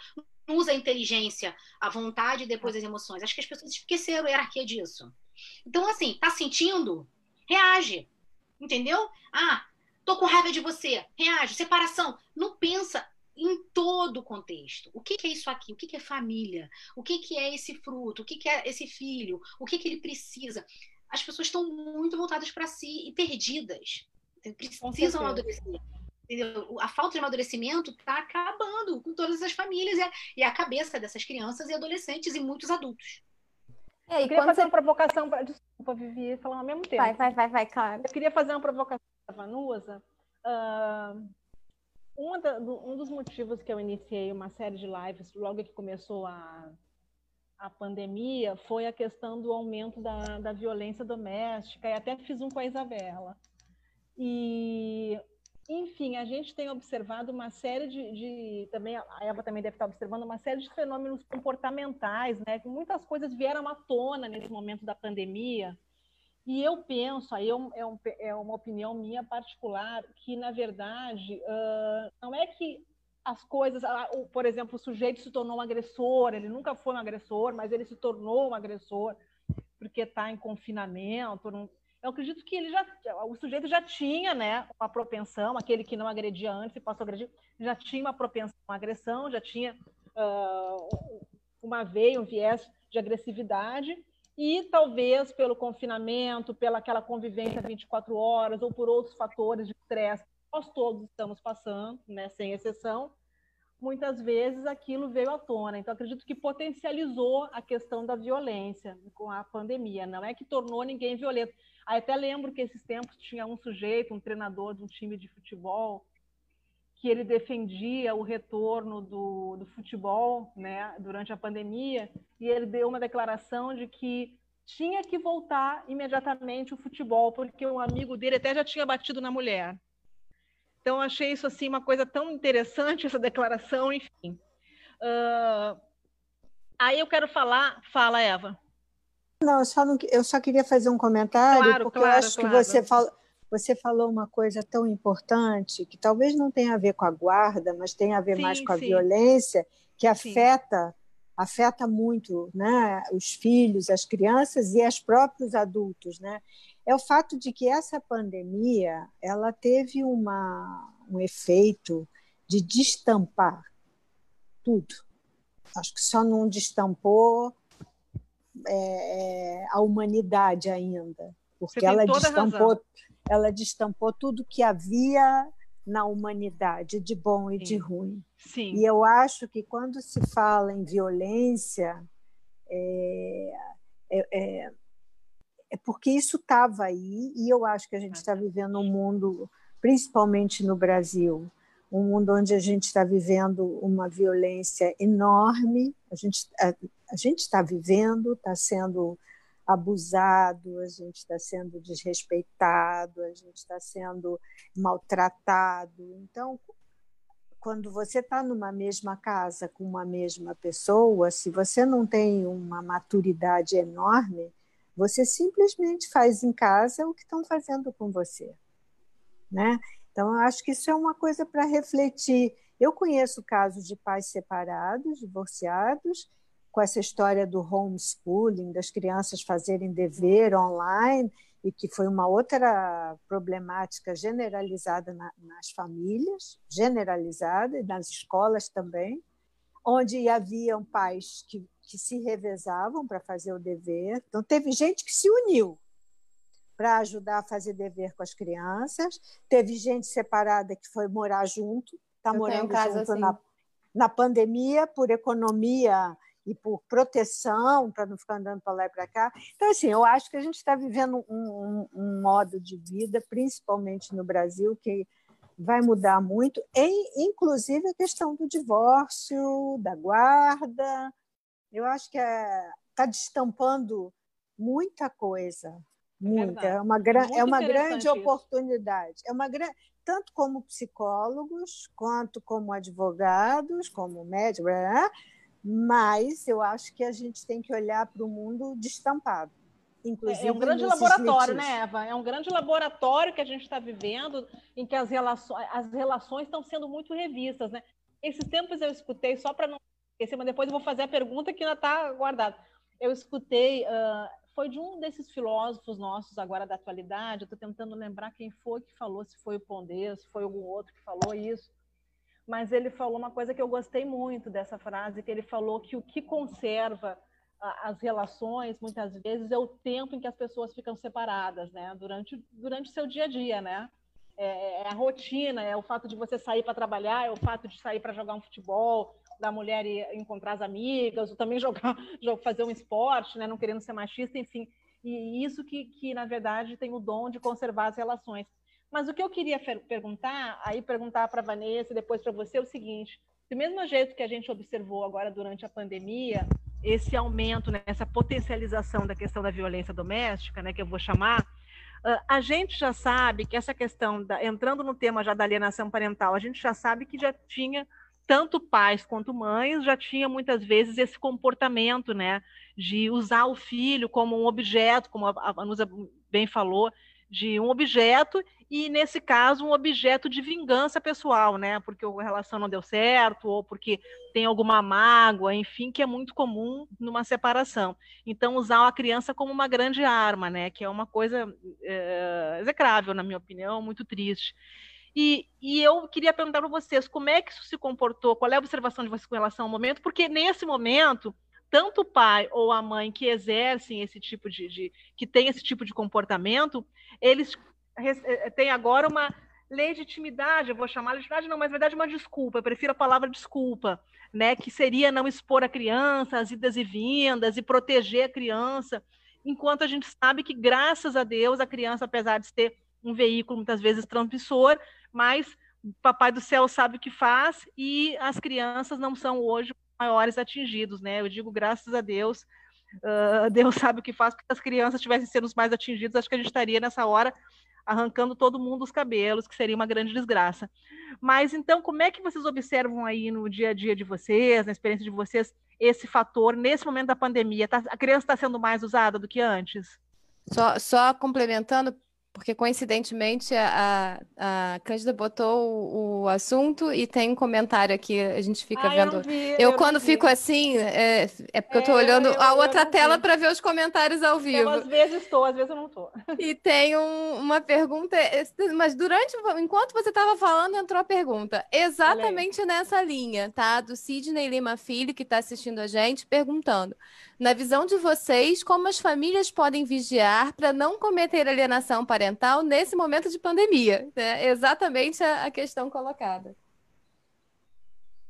não, usa a inteligência, a vontade e depois as emoções. Acho que as pessoas esqueceram a hierarquia disso. Então, assim, tá sentindo? Reage. Entendeu? Ah, tô com raiva de você. Reage. Separação. Não pensa em todo o contexto. O que, que é isso aqui? O que, que, é família? O que, que é esse fruto? O que, que é esse filho? O que, que ele precisa? As pessoas estão muito voltadas para si e perdidas. Precisam amadurecer. Entendeu? A falta de amadurecimento está acabando com todas as famílias e a, cabeça dessas crianças e adolescentes e muitos adultos. É, eu queria fazer você... uma provocação para. Desculpa, Vivi, falar ao mesmo tempo. Vai, vai, vai, vai, claro. Eu queria fazer uma provocação Vanusa. Uh, um, da, do, um dos motivos que eu iniciei uma série de lives logo que começou a, a pandemia foi a questão do aumento da, da violência doméstica, e até fiz um com a Isabela. E enfim, a gente tem observado uma série de, de, também a Eva também deve estar observando uma série de fenômenos comportamentais, né? Muitas coisas vieram à tona nesse momento da pandemia. E eu penso, aí é, um, é uma opinião minha particular, que na verdade uh, não é que as coisas, uh, por exemplo, o sujeito se tornou um agressor, ele nunca foi um agressor, mas ele se tornou um agressor porque está em confinamento, não, eu acredito que ele já, o sujeito já tinha, né, uma propensão, aquele que não agredia antes e passou a agredir, já tinha uma propensão à agressão, já tinha uh, uma veia, um viés de agressividade, e talvez pelo confinamento, pela aquela convivência 24 horas, ou por outros fatores de estresse, nós todos estamos passando, né, sem exceção, muitas vezes aquilo veio à tona. Então, acredito que potencializou a questão da violência com a pandemia. Não é que tornou ninguém violento. Aí até lembro que esses tempos tinha um sujeito, um treinador de um time de futebol, que ele defendia o retorno do, do futebol né, durante a pandemia, e ele deu uma declaração de que tinha que voltar imediatamente o futebol, porque um amigo dele até já tinha batido na mulher. Então, achei isso assim uma coisa tão interessante, essa declaração, enfim. Uh, aí eu quero falar, fala, Eva. Não, eu só, não, eu só queria fazer um comentário, claro, porque claro, eu acho claro. que você, fala, você falou uma coisa tão importante, que talvez não tenha a ver com a guarda, mas tem a ver sim, mais com a sim. violência, que afeta, afeta muito né, os filhos, as crianças e os próprios adultos. Né? É o fato de que essa pandemia ela teve uma, um efeito de destampar tudo. Acho que só não destampou é, é, a humanidade ainda, porque ela destampou, ela destampou tudo que havia na humanidade, de bom e Sim. de ruim. Sim. E eu acho que quando se fala em violência, é, é, é, é porque isso estava aí, e eu acho que a gente está vivendo um mundo, principalmente no Brasil, um mundo onde a gente está vivendo uma violência enorme, a gente a, a gente está vivendo, está sendo abusado, a gente está sendo desrespeitado, a gente está sendo maltratado. Então, quando você está numa mesma casa com uma mesma pessoa, se você não tem uma maturidade enorme, você simplesmente faz em casa o que estão fazendo com você, né? Então, eu acho que isso é uma coisa para refletir. Eu conheço casos de pais separados, divorciados, com essa história do homeschooling, das crianças fazerem dever online, e que foi uma outra problemática generalizada na, nas famílias, generalizada, e nas escolas também, onde haviam pais que, que se revezavam para fazer o dever. Então, teve gente que se uniu para ajudar a fazer dever com as crianças, teve gente separada que foi morar junto, está morando junto assim. na, na pandemia, por economia e por proteção, para não ficar andando para lá e para cá. Então, assim, eu acho que a gente está vivendo um, um, um, modo de vida, principalmente no Brasil, que vai mudar muito, em, inclusive a questão do divórcio, da guarda. Eu acho que está é, tá destampando muita coisa, muita. É, é uma, é uma grande isso. oportunidade. É uma grande tanto como psicólogos, quanto como advogados, como médicos, mas eu acho que a gente tem que olhar para o mundo destampado. Inclusive, é, é um grande laboratório, né, Eva? É um grande laboratório que a gente está vivendo, em que as relações, as relações estão sendo muito revistas, né? Esses tempos eu escutei, só para não esquecer, mas depois eu vou fazer a pergunta que ainda está guardada. Eu escutei, uh, foi de um desses filósofos nossos agora da atualidade, eu estou tentando lembrar quem foi que falou, se foi o Pondé, se foi algum outro que falou isso, mas ele falou uma coisa que eu gostei muito dessa frase, que ele falou que o que conserva as relações muitas vezes é o tempo em que as pessoas ficam separadas, né? Durante durante o seu dia a dia, né? É, é a rotina, é o fato de você sair para trabalhar, é o fato de sair para jogar um futebol, da mulher ir encontrar as amigas, ou também jogar, fazer um esporte, né? Não querendo ser machista, enfim. E isso que, que na verdade tem o dom de conservar as relações. Mas o que eu queria perguntar, aí perguntar para a Vanessa e depois para você, é o seguinte: do mesmo jeito que a gente observou agora durante a pandemia, esse aumento, né, essa potencialização da questão da violência doméstica, né, que eu vou chamar, a gente já sabe que essa questão, da, entrando no tema já da alienação parental, a gente já sabe que já tinha tanto pais quanto mães já tinha muitas vezes esse comportamento, né, de usar o filho como um objeto, como a Anusa bem falou, de um objeto e nesse caso um objeto de vingança pessoal, né? Porque a relação não deu certo ou porque tem alguma mágoa, enfim, que é muito comum numa separação. Então usar a criança como uma grande arma, né? Que é uma coisa é, execrável, na minha opinião, muito triste. E, e eu queria perguntar para vocês como é que isso se comportou, qual é a observação de vocês com relação ao momento, porque nesse momento tanto o pai ou a mãe que exercem esse tipo de, de que tem esse tipo de comportamento, eles eh, têm agora uma legitimidade, eu vou chamar legitimidade, não, mas na verdade uma desculpa, eu prefiro a palavra desculpa, né, que seria não expor a criança, as idas e vindas, e proteger a criança, enquanto a gente sabe que, graças a Deus, a criança, apesar de ter um veículo muitas vezes transmissor, mas o Papai do Céu sabe o que faz, e as crianças não são hoje maiores atingidos, né? Eu digo graças a Deus, uh, Deus sabe o que faz, porque se as crianças tivessem sido os mais atingidos, acho que a gente estaria nessa hora arrancando todo mundo os cabelos, que seria uma grande desgraça. Mas então, como é que vocês observam aí no dia a dia de vocês, na experiência de vocês, esse fator nesse momento da pandemia? Tá, a criança está sendo mais usada do que antes? Só, só complementando, porque coincidentemente a, a Cândida botou o, o, assunto e tem um comentário aqui, a gente fica ah, vendo. Eu, vi, eu, eu quando fico assim, é, é porque é, eu estou olhando eu, a outra tela para ver os comentários ao vivo. Eu, às vezes estou, às vezes eu não estou. E tem um, uma pergunta, mas durante, enquanto você estava falando, entrou a pergunta. Exatamente nessa linha, tá? Do Sidney Lima Filho, que está assistindo a gente, perguntando. Na visão de vocês, como as famílias podem vigiar para não cometer alienação parental nesse momento de pandemia? É exatamente a, a questão colocada.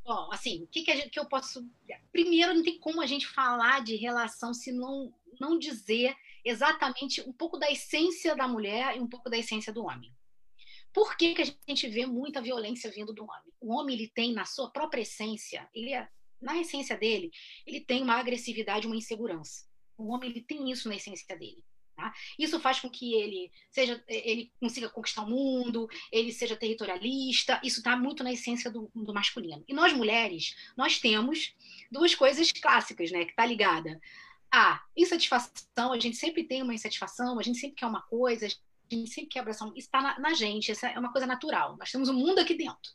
Bom, assim, o que, que, que, eu posso. Primeiro, não tem como a gente falar de relação se não, não dizer exatamente um pouco da essência da mulher e um pouco da essência do homem. Por que, que a gente vê muita violência vindo do homem? O homem ele tem, na sua própria essência, ele é na essência dele, ele tem uma agressividade, uma insegurança. O homem ele tem isso na essência dele. Tá? Isso faz com que ele seja, ele consiga conquistar o mundo, ele seja territorialista. Isso está muito na essência do, do, masculino. E nós mulheres, nós temos duas coisas clássicas, né, que está ligada a insatisfação. A gente sempre tem uma insatisfação, a gente sempre quer uma coisa, A gente sempre quebra essa. Isso está na, na gente, essa é uma coisa natural. Nós temos um mundo aqui dentro.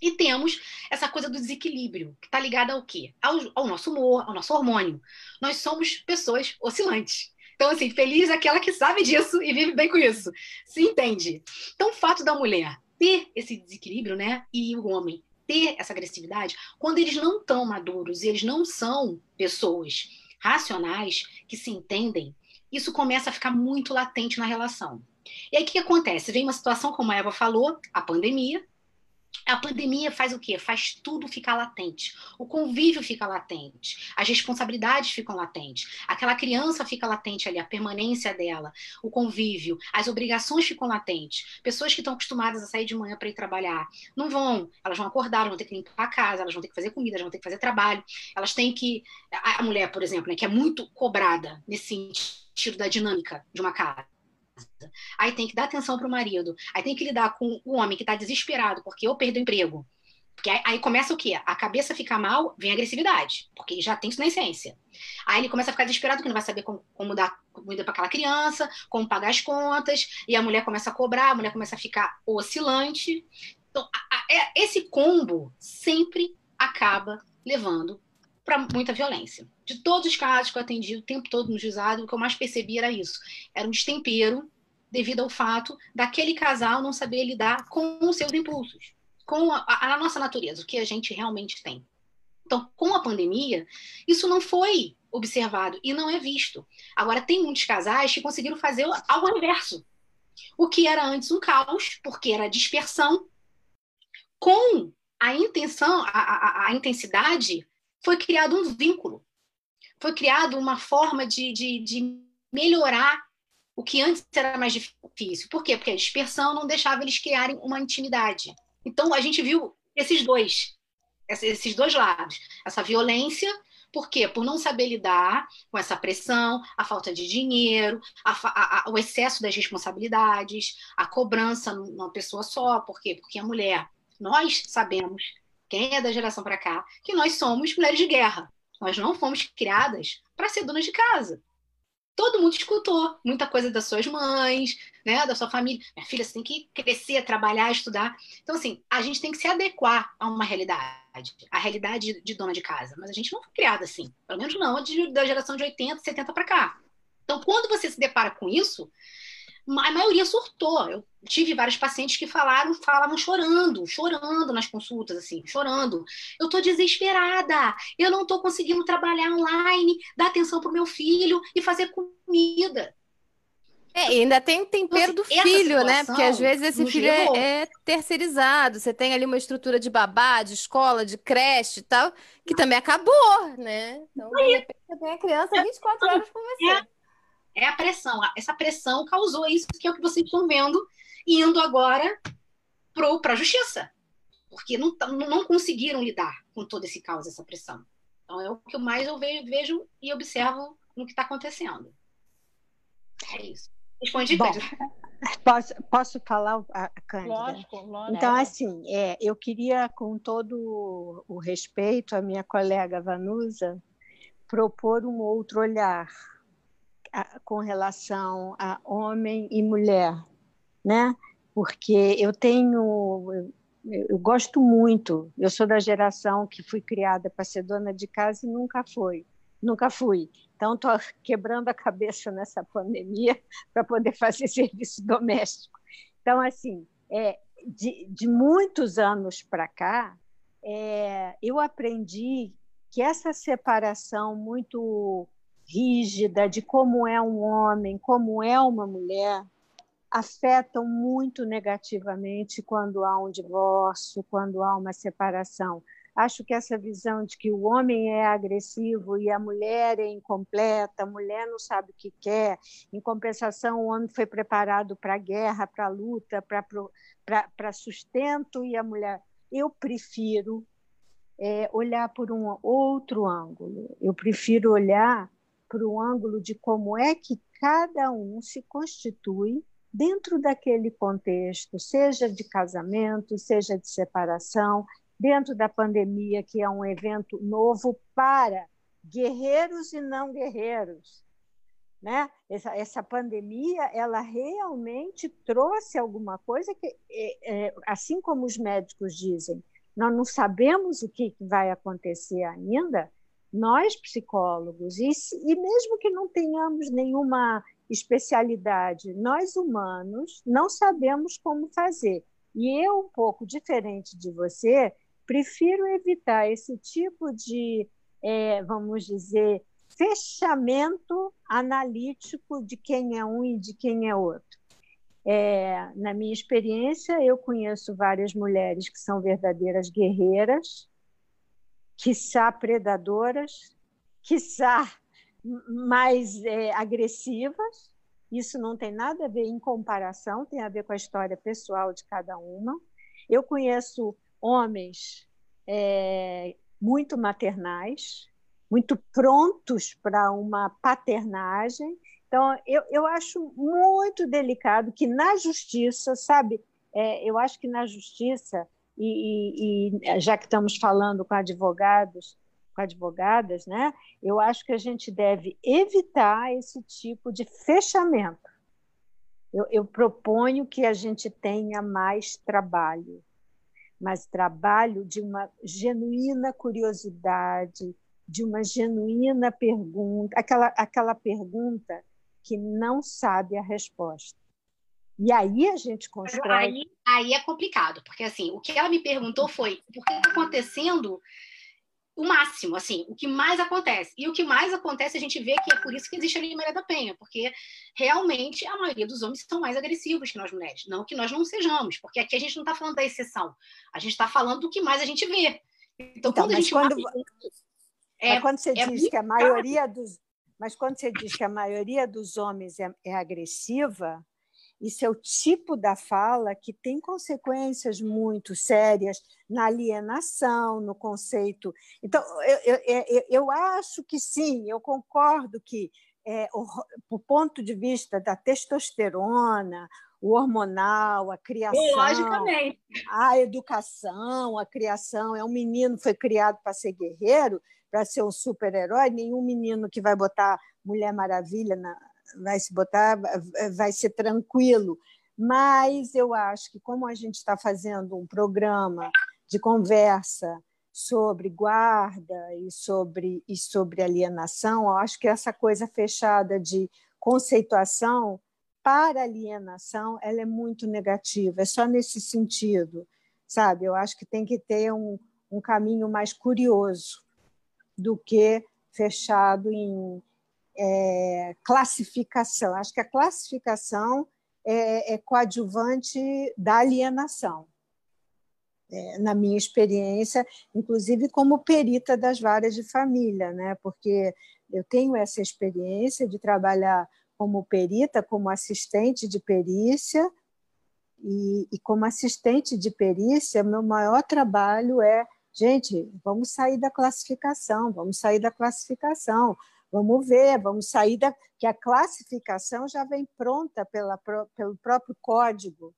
E temos essa coisa do desequilíbrio, que está ligada ao quê? Ao, ao, nosso humor, ao nosso hormônio. Nós somos pessoas oscilantes. Então, assim, feliz é aquela que sabe disso e vive bem com isso. Se entende. Então, o fato da mulher ter esse desequilíbrio, né? E o homem ter essa agressividade, quando eles não estão maduros e eles não são pessoas racionais que se entendem, isso começa a ficar muito latente na relação. E aí o que acontece? Vem uma situação, como a Eva falou, a pandemia, a pandemia faz o quê? Faz tudo ficar latente. O convívio fica latente. As responsabilidades ficam latentes. Aquela criança fica latente ali, a permanência dela, o convívio, as obrigações ficam latentes. Pessoas que estão acostumadas a sair de manhã para ir trabalhar não vão, elas vão acordar, elas vão ter que limpar a casa, elas vão ter que fazer comida, elas vão ter que fazer trabalho. Elas têm que. A mulher, por exemplo, né, que é muito cobrada nesse sentido da dinâmica de uma casa Aí tem que dar atenção para o marido. Aí tem que lidar com o homem que está desesperado porque eu perdi o emprego. Porque aí, aí, começa o quê? A cabeça fica mal, vem agressividade, porque ele já tem isso na essência. Aí ele começa a ficar desesperado, que não vai saber como, como dar comida para aquela criança, como pagar as contas, e a mulher começa a cobrar, a mulher começa a ficar oscilante. Então, a, a, é, esse combo sempre acaba levando para muita violência. De todos os casos que eu atendi o tempo todo no juizado, o que eu mais percebi era isso. Era um destempero devido ao fato daquele casal não saber lidar com os seus impulsos, com a, a, nossa natureza, o que a gente realmente tem. Então, com a pandemia, isso não foi observado e não é visto. Agora, tem muitos casais que conseguiram fazer algo inverso. O que era antes um caos, porque era dispersão, com a intenção, a, a, a intensidade, foi criado um vínculo. Foi criado uma forma de, de, de melhorar o que antes era mais difícil. Por quê? Porque a dispersão não deixava eles criarem uma intimidade. Então, a gente viu esses dois, esses dois lados. Essa violência, por quê? Por não saber lidar com essa pressão, a falta de dinheiro, a, a, a, o excesso das responsabilidades, a cobrança numa pessoa só. Por quê? Porque a mulher, nós sabemos, quem é da geração para cá, que nós somos mulheres de guerra. Nós não fomos criadas para ser donas de casa todo mundo escutou muita coisa das suas mães, né, da sua família. Minha filha, você tem que crescer, trabalhar, estudar. Então, assim, a gente tem que se adequar a uma realidade, a realidade de dona de casa. Mas a gente não foi criada assim, pelo menos não da geração de 80, 70 para cá. Então, quando você se depara com isso, a maioria surtou. Eu tive vários pacientes que falaram, falavam chorando, chorando nas consultas, assim, chorando. Eu estou desesperada, eu não estou conseguindo trabalhar online, dar atenção para o meu filho e fazer comida. É, e ainda tem o tempero então, assim, do filho, né? Porque às vezes esse filho é, é, terceirizado. Você tem ali uma estrutura de babá, de escola, de creche e tal, que também acabou, né? Então, de repente, você tem a criança 24 horas com você. É é a pressão. Essa pressão causou isso que é o que vocês estão vendo indo agora para a justiça. Porque não, não conseguiram lidar com todo esse caos, essa pressão. Então é o que mais eu vejo, vejo e observo no que está acontecendo. É isso. Respondi, Bom, posso, posso falar, a Cândida? Lógico, lógico. Então, assim, é, eu queria, com todo o respeito à minha colega Vanusa, propor um outro olhar com relação a homem e mulher, né? Porque eu tenho, eu, eu gosto muito. Eu sou da geração que fui criada para ser dona de casa e nunca foi, nunca fui. Então estou quebrando a cabeça nessa pandemia para poder fazer serviço doméstico. Então assim, é, de, de muitos anos para cá, é, eu aprendi que essa separação muito rígida de como é um homem, como é uma mulher, afetam muito negativamente quando há um divórcio, quando há uma separação. Acho que essa visão de que o homem é agressivo e a mulher é incompleta, a mulher não sabe o que quer, em compensação, o homem foi preparado para a guerra, para a luta, para sustento, e a mulher. Eu prefiro é, olhar por um outro ângulo, eu prefiro olhar para o ângulo de como é que cada um se constitui dentro daquele contexto, seja de casamento, seja de separação, dentro da pandemia, que é um evento novo para guerreiros e não guerreiros. né? Essa, essa pandemia, ela realmente trouxe alguma coisa que, é, é, assim como os médicos dizem, nós não sabemos o que vai acontecer ainda, nós psicólogos, e, e mesmo que não tenhamos nenhuma especialidade, nós humanos não sabemos como fazer. E eu, um pouco diferente de você, prefiro evitar esse tipo de, é, vamos dizer, fechamento analítico de quem é um e de quem é outro. É, na minha experiência, eu conheço várias mulheres que são verdadeiras guerreiras, quiçá predadoras, quiçá mais é, agressivas. Isso não tem nada a ver em comparação, tem a ver com a história pessoal de cada uma. Eu conheço homens é, muito maternais, muito prontos para uma paternagem. Então, eu, eu acho muito delicado que na justiça, sabe, é, eu acho que na justiça, e, e, já que estamos falando com advogados, com advogadas, né, eu acho que a gente deve evitar esse tipo de fechamento. Eu, eu proponho que a gente tenha mais trabalho, mas trabalho de uma genuína curiosidade, de uma genuína pergunta, aquela, aquela pergunta que não sabe a resposta. E aí a gente constrói. Aí, aí é complicado, porque assim, o que ela me perguntou foi por que está acontecendo o máximo, assim, o que mais acontece. E o que mais acontece, a gente vê que é por isso que existe a Lei Maria da Penha, porque realmente a maioria dos homens são mais agressivos que nós mulheres. Não que nós não sejamos, porque aqui a gente não está falando da exceção, a gente está falando do que mais a gente vê. Então, então quando a gente. Quando... É, mas quando você é diz que a maioria dos, mas quando você diz que a maioria dos homens é, é agressiva, isso é o tipo da fala que tem consequências muito sérias na alienação, no conceito. Então, eu, eu, eu, eu acho que sim, eu concordo que, é, o, do ponto de vista da testosterona, o hormonal, a criação, a educação, a criação. É um menino foi criado para ser guerreiro, para ser um super-herói, nenhum menino que vai botar Mulher Maravilha na, vai se botar, vai ser tranquilo. Mas eu acho que, como a gente está fazendo um programa de conversa sobre guarda e sobre, e sobre alienação, eu acho que essa coisa fechada de conceituação para alienação ela é muito negativa, é só nesse sentido, sabe? Eu acho que tem que ter um, um caminho mais curioso do que fechado em é, classificação. Acho que a classificação é, é coadjuvante da alienação. É, na minha experiência, inclusive como perita das varas de família, né? porque eu tenho essa experiência de trabalhar como perita, como assistente de perícia, e, e como assistente de perícia, meu maior trabalho é gente, vamos sair da classificação, vamos sair da classificação, vamos ver, vamos sair da que a classificação já vem pronta pela, pelo próprio código.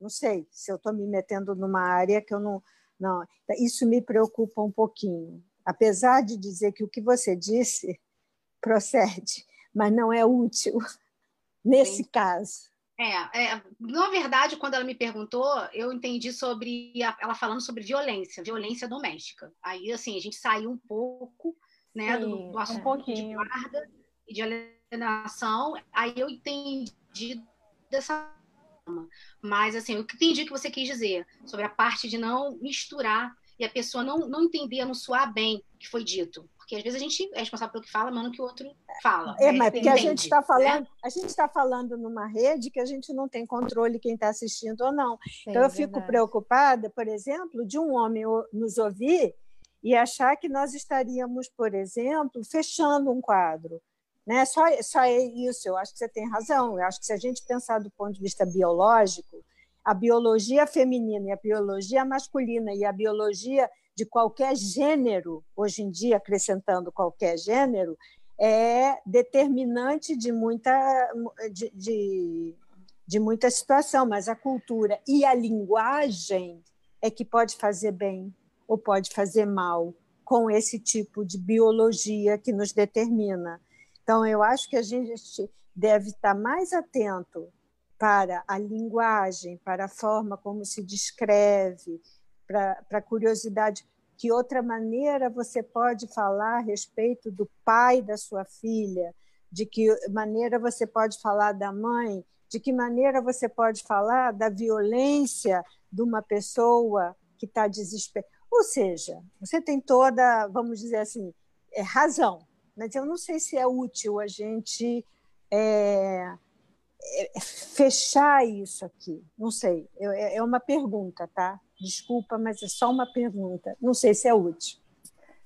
Não sei se eu estou me metendo numa área que eu não, não. Isso me preocupa um pouquinho. Apesar de dizer que o que você disse procede, mas não é útil nesse Sim. caso. É, é, na verdade, quando ela me perguntou, eu entendi sobre ela falando sobre violência, violência doméstica. Aí, assim, a gente saiu um pouco, né, Sim, do, do assunto um de guarda e de alienação. Aí eu entendi dessa forma. Mas, assim, eu entendi o que você quis dizer sobre a parte de não misturar e a pessoa não, não entender, não soar bem o que foi dito. Porque às vezes a gente é responsável pelo que fala, mas não que o outro fala. É, mas porque a gente está falando, né? a gente está falando numa rede que a gente não tem controle quem está assistindo ou não. Sim, então eu fico verdade. preocupada, por exemplo, de um homem nos ouvir e achar que nós estaríamos, por exemplo, fechando um quadro. Né? Só, só é isso, eu acho que você tem razão. Eu acho que se a gente pensar do ponto de vista biológico, a biologia feminina e a biologia masculina e a biologia de qualquer gênero, hoje em dia, acrescentando qualquer gênero, é determinante de muita, de, de, de muita situação, mas a cultura e a linguagem é que pode fazer bem ou pode fazer mal com esse tipo de biologia que nos determina. Então, eu acho que a gente deve estar mais atento para a linguagem, para a forma como se descreve, para, para a curiosidade. Que outra maneira você pode falar a respeito do pai da sua filha? De que maneira você pode falar da mãe? De que maneira você pode falar da violência de uma pessoa que está desesperada? Ou seja, você tem toda, vamos dizer assim, é, razão, mas eu não sei se é útil a gente é, é, fechar isso aqui. Não sei, é, é uma pergunta, tá? Desculpa, mas é só uma pergunta. Não sei se é útil.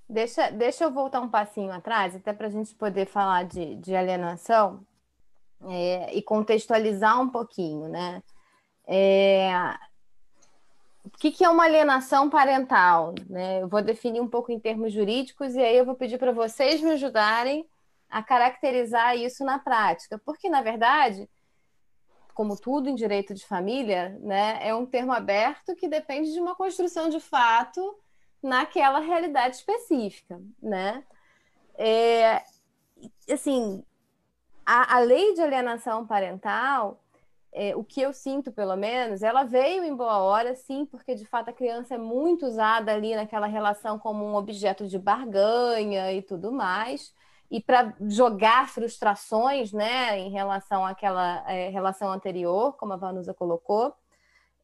Deixa, deixa eu voltar um passinho atrás, até para a gente poder falar de, de alienação é, e contextualizar um pouquinho, né? É, o que, que, é uma alienação parental? Né? Eu vou definir um pouco em termos jurídicos e aí eu vou pedir para vocês me ajudarem a caracterizar isso na prática, porque na verdade como tudo em direito de família, né, é um termo aberto que depende de uma construção de fato naquela realidade específica, né? É, assim, a, a lei de alienação parental, é, o que eu sinto, pelo menos, ela veio em boa hora, sim, porque de fato a criança é muito usada ali naquela relação como um objeto de barganha e tudo mais e para jogar frustrações né, em relação àquela é, relação anterior, como a Vanusa colocou.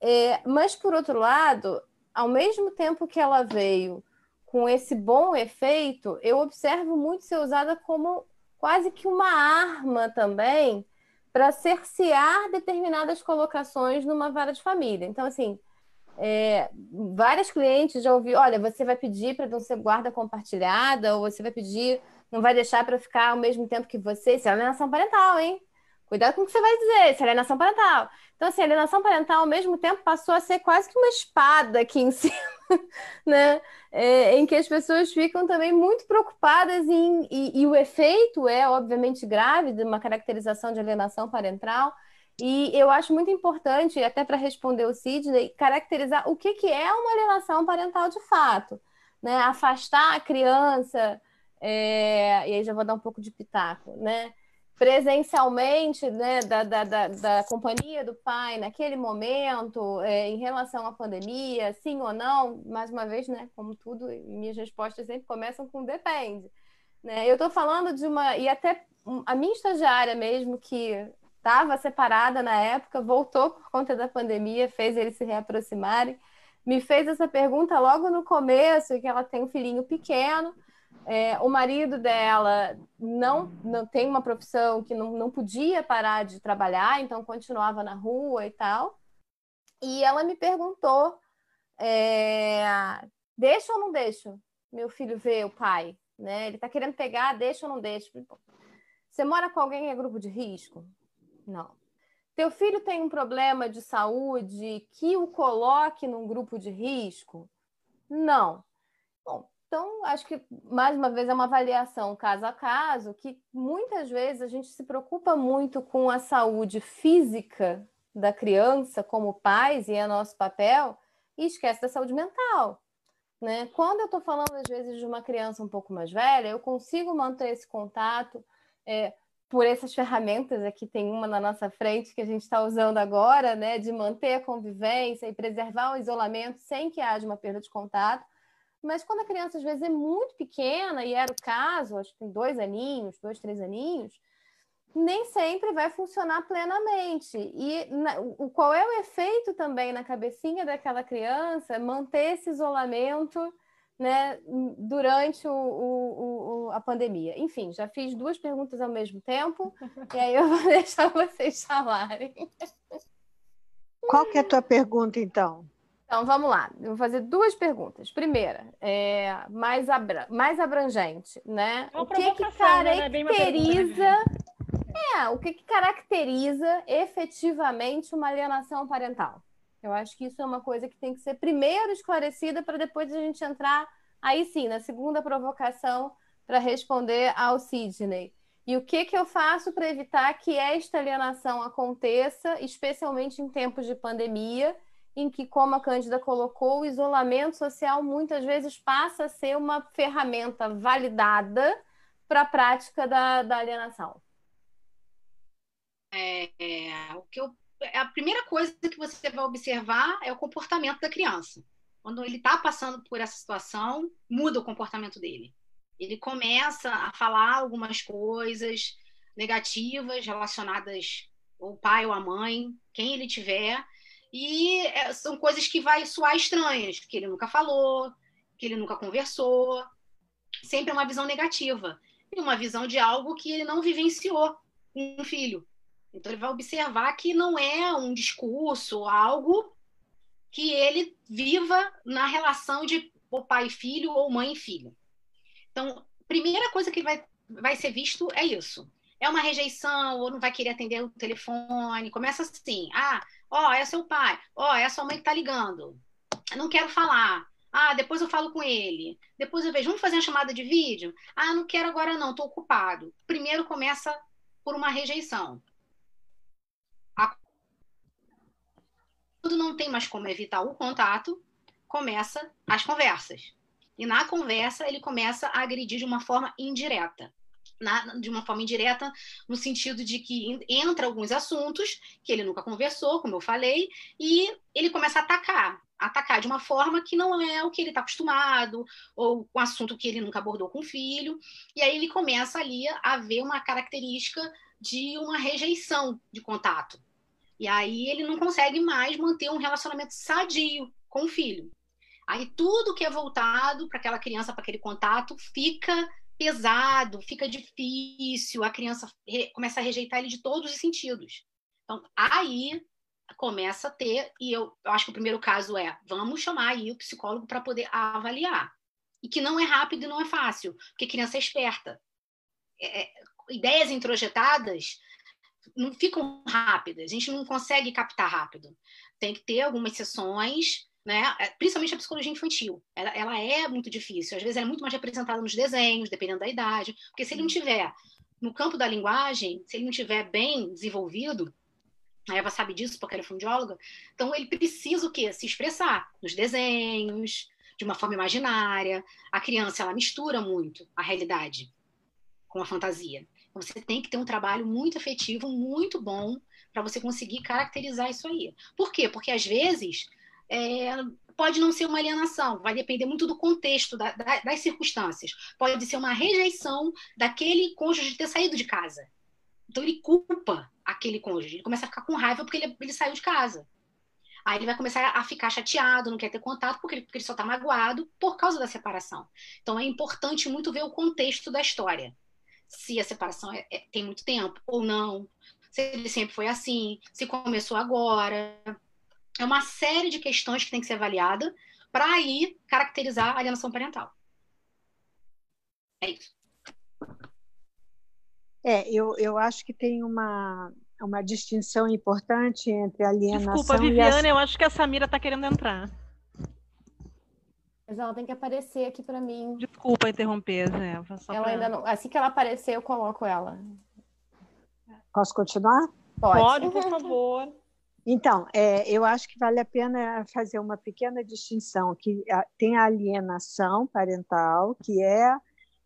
É, mas, por outro lado, ao mesmo tempo que ela veio com esse bom efeito, eu observo muito ser usada como quase que uma arma também para cercear determinadas colocações numa vara de família. Então, assim, é, várias clientes já ouvi, olha, você vai pedir para não ser guarda compartilhada, ou você vai pedir não vai deixar para ficar ao mesmo tempo que você. Isso é alienação parental, hein? Cuidado com o que você vai dizer, isso é alienação parental. Então, assim, alienação parental, ao mesmo tempo, passou a ser quase que uma espada aqui em cima, né? É, em que as pessoas ficam também muito preocupadas em. E, e, o efeito é, obviamente, grave de uma caracterização de alienação parental. E eu acho muito importante, até para responder o Sidney, caracterizar o que, que é uma alienação parental de fato. Né? Afastar a criança é, e aí já vou dar um pouco de pitaco, né? Presencialmente, né, da, da, da, da companhia do pai naquele momento, é, em relação à pandemia, sim ou não, mais uma vez, né, como tudo, minhas respostas sempre começam com depende. Né? Eu estou falando de uma. E até a minha estagiária mesmo, que estava separada na época, voltou por conta da pandemia, fez eles se reaproximarem, me fez essa pergunta logo no começo, que ela tem um filhinho pequeno. É, o marido dela não, não tem uma profissão que não, não podia parar de trabalhar, então continuava na rua e tal. E ela me perguntou: é, deixa ou não deixa meu filho ver o pai? Né? Ele está querendo pegar, deixa ou não deixa? Você mora com alguém que é grupo de risco? Não. Teu filho tem um problema de saúde que o coloque num grupo de risco? Não. Então, acho que, mais uma vez, é uma avaliação caso a caso, que muitas vezes a gente se preocupa muito com a saúde física da criança, como pais, e é nosso papel, e esquece da saúde mental. Né? Quando eu estou falando, às vezes, de uma criança um pouco mais velha, eu consigo manter esse contato é, por essas ferramentas. Aqui tem uma na nossa frente que a gente está usando agora, né, de manter a convivência e preservar o isolamento sem que haja uma perda de contato mas quando a criança às vezes é muito pequena, e era o caso, acho que tem dois aninhos, dois, três aninhos, nem sempre vai funcionar plenamente. E na, o, qual é o efeito também na cabecinha daquela criança manter esse isolamento né, durante o, o, o, a pandemia? Enfim, já fiz duas perguntas ao mesmo tempo, e aí eu vou deixar vocês falarem. Qual que é a tua pergunta, então? Então, vamos lá. Eu vou fazer duas perguntas. Primeira, é, mais, abra mais abrangente, né? É o que, que né? caracteriza... Né? É, o que, que caracteriza efetivamente uma alienação parental? Eu acho que isso é uma coisa que tem que ser primeiro esclarecida para depois a gente entrar, aí sim, na segunda provocação para responder ao Sidney. E o que, que eu faço para evitar que esta alienação aconteça, especialmente em tempos de pandemia, em que, como a Cândida colocou, o isolamento social muitas vezes passa a ser uma ferramenta validada para a prática da, da alienação? É, é, o que eu, a primeira coisa que você vai observar é o comportamento da criança. Quando ele está passando por essa situação, muda o comportamento dele. Ele começa a falar algumas coisas negativas relacionadas ao pai ou à mãe, quem ele tiver, e é, são coisas que vai soar estranhas, que ele nunca falou, que ele nunca conversou. Sempre é uma visão negativa. E uma visão de algo que ele não vivenciou com um filho. Então ele vai observar que não é um discurso, algo que ele viva na relação de pai e filho ou mãe e filho. Então, primeira coisa que vai, vai ser visto é isso. É uma rejeição, ou não vai querer atender o telefone. Começa assim: ah, ó, é seu pai, ó, é a sua mãe que tá ligando. Eu não quero falar. Ah, depois eu falo com ele. Depois eu vejo, vamos fazer uma chamada de vídeo? Ah, não quero agora não, estou ocupado. Primeiro começa por uma rejeição. Quando não tem mais como evitar o contato, começa as conversas. E na conversa ele começa a agredir de uma forma indireta. Na, de uma forma indireta, no sentido de que entra alguns assuntos que ele nunca conversou, como eu falei, e ele começa a atacar atacar de uma forma que não é o que ele está acostumado, ou um assunto que ele nunca abordou com o filho, e aí ele começa ali a ver uma característica de uma rejeição de contato. E aí ele não consegue mais manter um relacionamento sadio com o filho. Aí tudo que é voltado para aquela criança, para aquele contato, fica pesado, fica difícil, a criança começa a rejeitar ele de todos os sentidos. Então, aí começa a ter, e eu, eu acho que o primeiro caso é, vamos chamar aí o psicólogo para poder avaliar. E que não é rápido e não é fácil, porque criança é esperta. É, é, ideias introjetadas não ficam rápidas, a gente não consegue captar rápido. Tem que ter algumas sessões, né? É, principalmente a psicologia infantil. Ela, ela é muito difícil, às vezes ela é muito mais representada nos desenhos, dependendo da idade, porque se ele não tiver no campo da linguagem, se ele não tiver bem desenvolvido, a Eva sabe disso porque ela é fundióloga. Então ele precisa o quê? Se expressar nos desenhos, de uma forma imaginária. A criança ela mistura muito a realidade com a fantasia. Então você tem que ter um trabalho muito efetivo, muito bom para você conseguir caracterizar isso aí. Por quê? Porque às vezes é, pode não ser uma alienação, vai depender muito do contexto, da, da, das circunstâncias. Pode ser uma rejeição daquele cônjuge ter saído de casa. Então ele culpa aquele cônjuge. Ele começa a ficar com raiva porque ele, ele saiu de casa. Aí ele vai começar a ficar chateado, não quer ter contato, porque ele, porque ele só está magoado por causa da separação. Então é importante muito ver o contexto da história. Se a separação é, é, tem muito tempo ou não, se ele sempre foi assim, se começou agora. É uma série de questões que tem que ser avaliada para aí caracterizar a alienação parental. É isso. É, eu, eu acho que tem uma, uma distinção importante entre alienação Desculpa, Viviane, e a... eu acho que a Samira está querendo entrar. Mas ela tem que aparecer aqui para mim. Desculpa interromper, Eva. ela pra... ainda não... Assim que ela aparecer, eu coloco ela. Posso continuar? Pode, Pode por favor. Então, é, eu acho que vale a pena fazer uma pequena distinção, que tem a alienação parental, que é,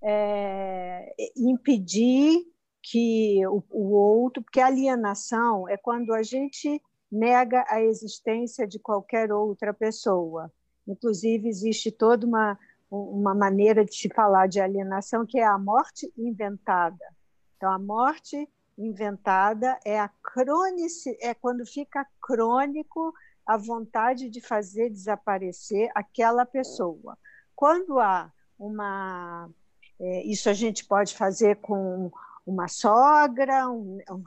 é impedir que o, o outro, porque alienação é quando a gente nega a existência de qualquer outra pessoa. Inclusive, existe toda uma, uma maneira de se falar de alienação, que é a morte inventada. Então, a morte inventada é a crônice, é quando fica crônico a vontade de fazer desaparecer aquela pessoa. Quando há uma. É, isso a gente pode fazer com uma sogra, um, um,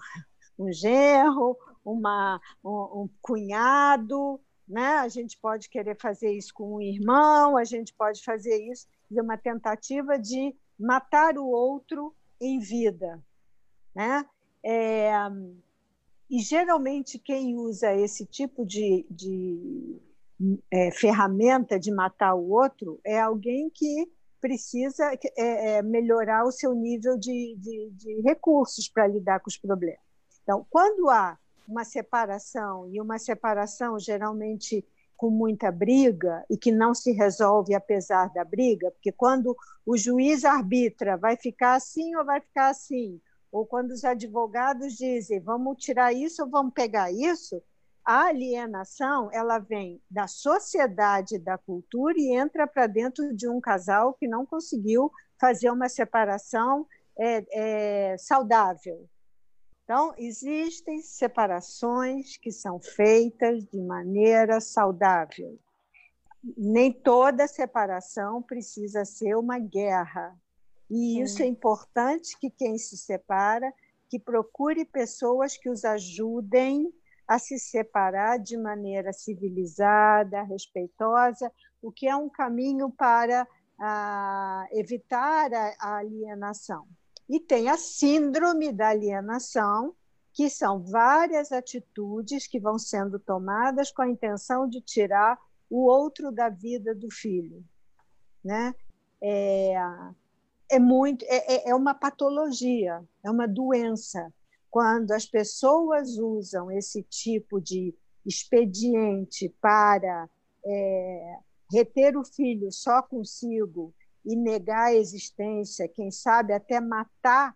um genro, uma, um, um cunhado, né? A gente pode querer fazer isso com um irmão, a gente pode fazer isso, de uma tentativa de matar o outro em vida, né? É, e geralmente quem usa esse tipo de, de é, ferramenta de matar o outro é alguém que precisa é, é, melhorar o seu nível de, de, de recursos para lidar com os problemas. Então, quando há uma separação, e uma separação geralmente com muita briga e que não se resolve apesar da briga, porque quando o juiz arbitra, vai ficar assim ou vai ficar assim, ou quando os advogados dizem, vamos tirar isso ou vamos pegar isso, a alienação ela vem da sociedade, da cultura e entra para dentro de um casal que não conseguiu fazer uma separação é, é, saudável. Então, existem separações que são feitas de maneira saudável. Nem toda separação precisa ser uma guerra. E Sim. isso é importante que quem se separa que procure pessoas que os ajudem a se separar de maneira civilizada, respeitosa, o que é um caminho para ah, evitar a, a alienação. E tem a síndrome da alienação, que são várias atitudes que vão sendo tomadas com a intenção de tirar o outro da vida do filho. Né? É, é, muito, é, é, é uma patologia, é uma doença. Quando as pessoas usam esse tipo de expediente para é, reter o filho só consigo e negar a existência, quem sabe até matar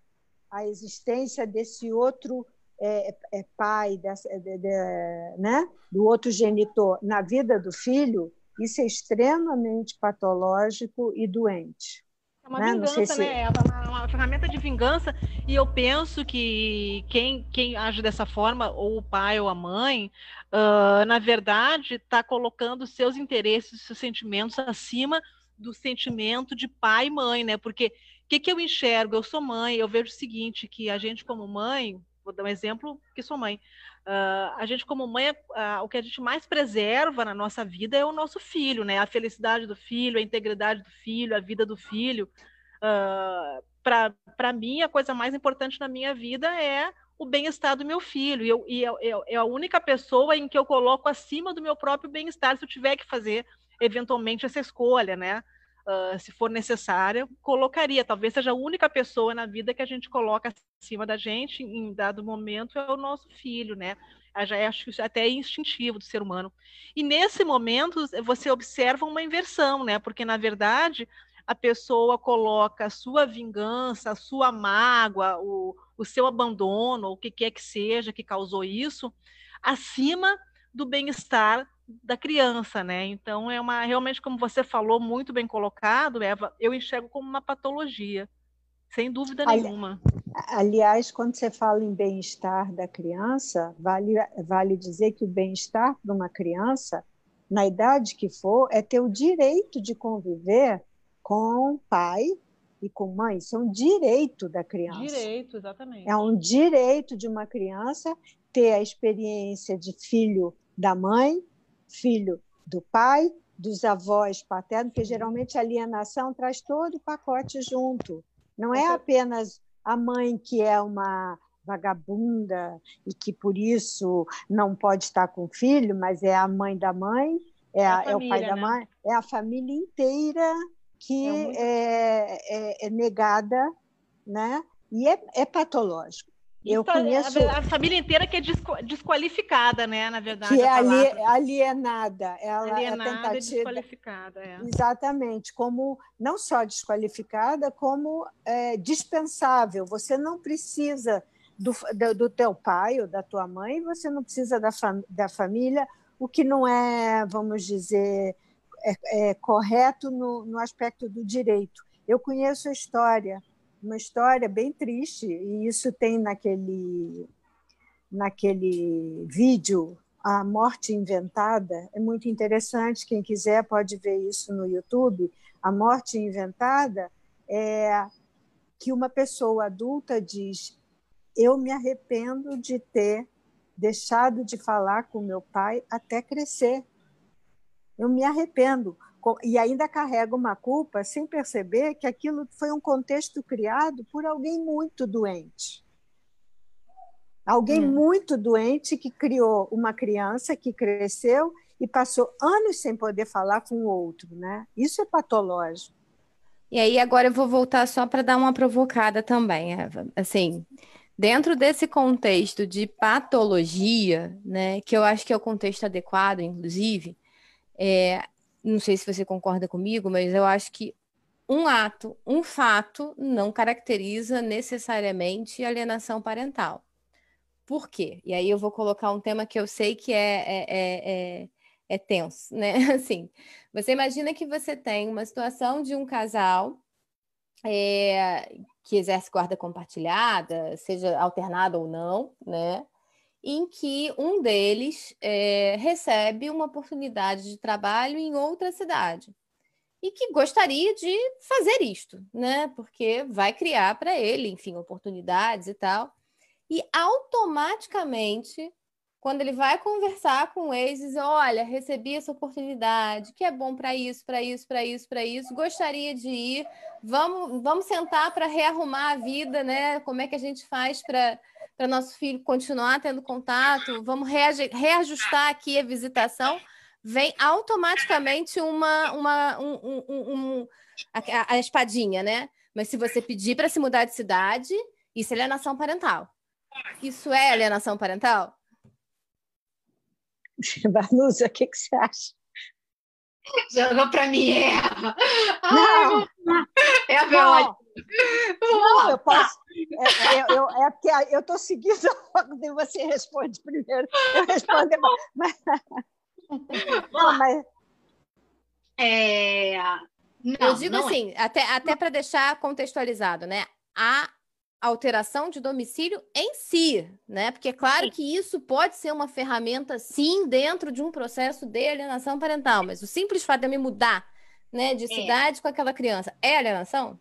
a existência desse outro é, é pai, dessa, de, de, né? do outro genitor na vida do filho, isso é extremamente patológico e doente. É uma né? vingança, se... né? É uma, uma, ferramenta de vingança. E eu penso que quem, quem age dessa forma, ou o pai ou a mãe, uh, na verdade, está colocando seus interesses, seus sentimentos acima do sentimento de pai e mãe, né? Porque o que, que eu enxergo? Eu sou mãe, eu vejo o seguinte, que a gente como mãe, vou dar um exemplo, que sou mãe, uh, a gente como mãe, uh, o que a gente mais preserva na nossa vida é o nosso filho, né? A felicidade do filho, a integridade do filho, a vida do filho. Uh, Para mim, a coisa mais importante na minha vida é o bem-estar do meu filho. E, eu, e eu, eu, é a única pessoa em que eu coloco acima do meu próprio bem-estar se eu tiver que fazer eventualmente essa escolha, né? Uh, se for necessária, colocaria. Talvez seja a única pessoa na vida que a gente coloca acima da gente em dado momento é o nosso filho, né? Eu já acho que até é instintivo do ser humano. E nesse momento você observa uma inversão, né? Porque na verdade a pessoa coloca a sua vingança, a sua mágoa, o, o seu abandono, o que quer que seja que causou isso, acima do bem-estar da criança, né? Então é uma realmente como você falou muito bem colocado, Eva, eu enxergo como uma patologia, sem dúvida Ali, nenhuma. Aliás, quando você fala em bem-estar da criança, vale vale dizer que o bem-estar de uma criança, na idade que for, é ter o direito de conviver com pai e com mãe. Isso é um direito da criança. Direito, exatamente. É um direito de uma criança ter a experiência de filho da mãe, filho do pai, dos avós paternos, porque geralmente a alienação traz todo o pacote junto. Não é apenas a mãe que é uma vagabunda e que por isso não pode estar com o filho, mas é a mãe da mãe, é, é, a, família, é o pai né? da mãe, é a família inteira que é, muito... é, é, é negada, né? E é, é patológico. Eu Isso, conheço a, a, família inteira que é desqualificada, né? Na verdade, que é alienada, ela é alienada, é tentativa, desqualificada, é. exatamente, como não só desqualificada, como é, dispensável. Você não precisa do, do, do, teu pai ou da tua mãe, você não precisa da, fam, da família, o que não é, vamos dizer, é, é correto no, no aspecto do direito. Eu conheço a história uma história bem triste, e isso tem naquele, naquele vídeo, A Morte Inventada, é muito interessante, quem quiser pode ver isso no YouTube. A Morte Inventada é que uma pessoa adulta diz: Eu me arrependo de ter deixado de falar com meu pai até crescer. Eu me arrependo, e ainda carrega uma culpa sem perceber que aquilo foi um contexto criado por alguém muito doente. Alguém hum. muito doente que criou uma criança que cresceu e passou anos sem poder falar com o outro, né? Isso é patológico. E aí agora eu vou voltar só para dar uma provocada também, Eva. Assim, dentro desse contexto de patologia, né, que eu acho que é o contexto adequado, inclusive, É, não sei se você concorda comigo, mas eu acho que um ato, um fato, não caracteriza necessariamente alienação parental. Por quê? E aí eu vou colocar um tema que eu sei que é, é, é, é, é tenso, né? Assim, você imagina que você tem uma situação de um casal é, que exerce guarda compartilhada, seja alternada ou não, né? Em que um deles é, recebe uma oportunidade de trabalho em outra cidade e que gostaria de fazer isto, né? Porque vai criar para ele, enfim, oportunidades e tal. E automaticamente, quando ele vai conversar com eles, diz: Olha, recebi essa oportunidade, que é bom para isso, para isso, para isso, para isso, gostaria de ir. Vamos, vamos sentar para rearrumar a vida, né? Como é que a gente faz para para nosso filho continuar tendo contato, vamos reajustar aqui a visitação vem automaticamente uma, uma um, um, um, a, a, espadinha, né? Mas se você pedir para se mudar de cidade, isso é alienação parental. Isso é alienação parental? Vanusa, o que, que você acha? Jogou para mim, Eva. Não, Eva não. Não, eu posso. É, é, eu, é porque eu estou seguindo a você responde primeiro. Eu respondo, mas, não, mas... É... Não, eu digo assim, é. até, até para deixar contextualizado, né? A alteração de domicílio em si, né? Porque é claro que isso pode ser uma ferramenta, sim, dentro de um processo de alienação parental, mas o simples fato de eu me mudar, né, de é. cidade com aquela criança, é alienação?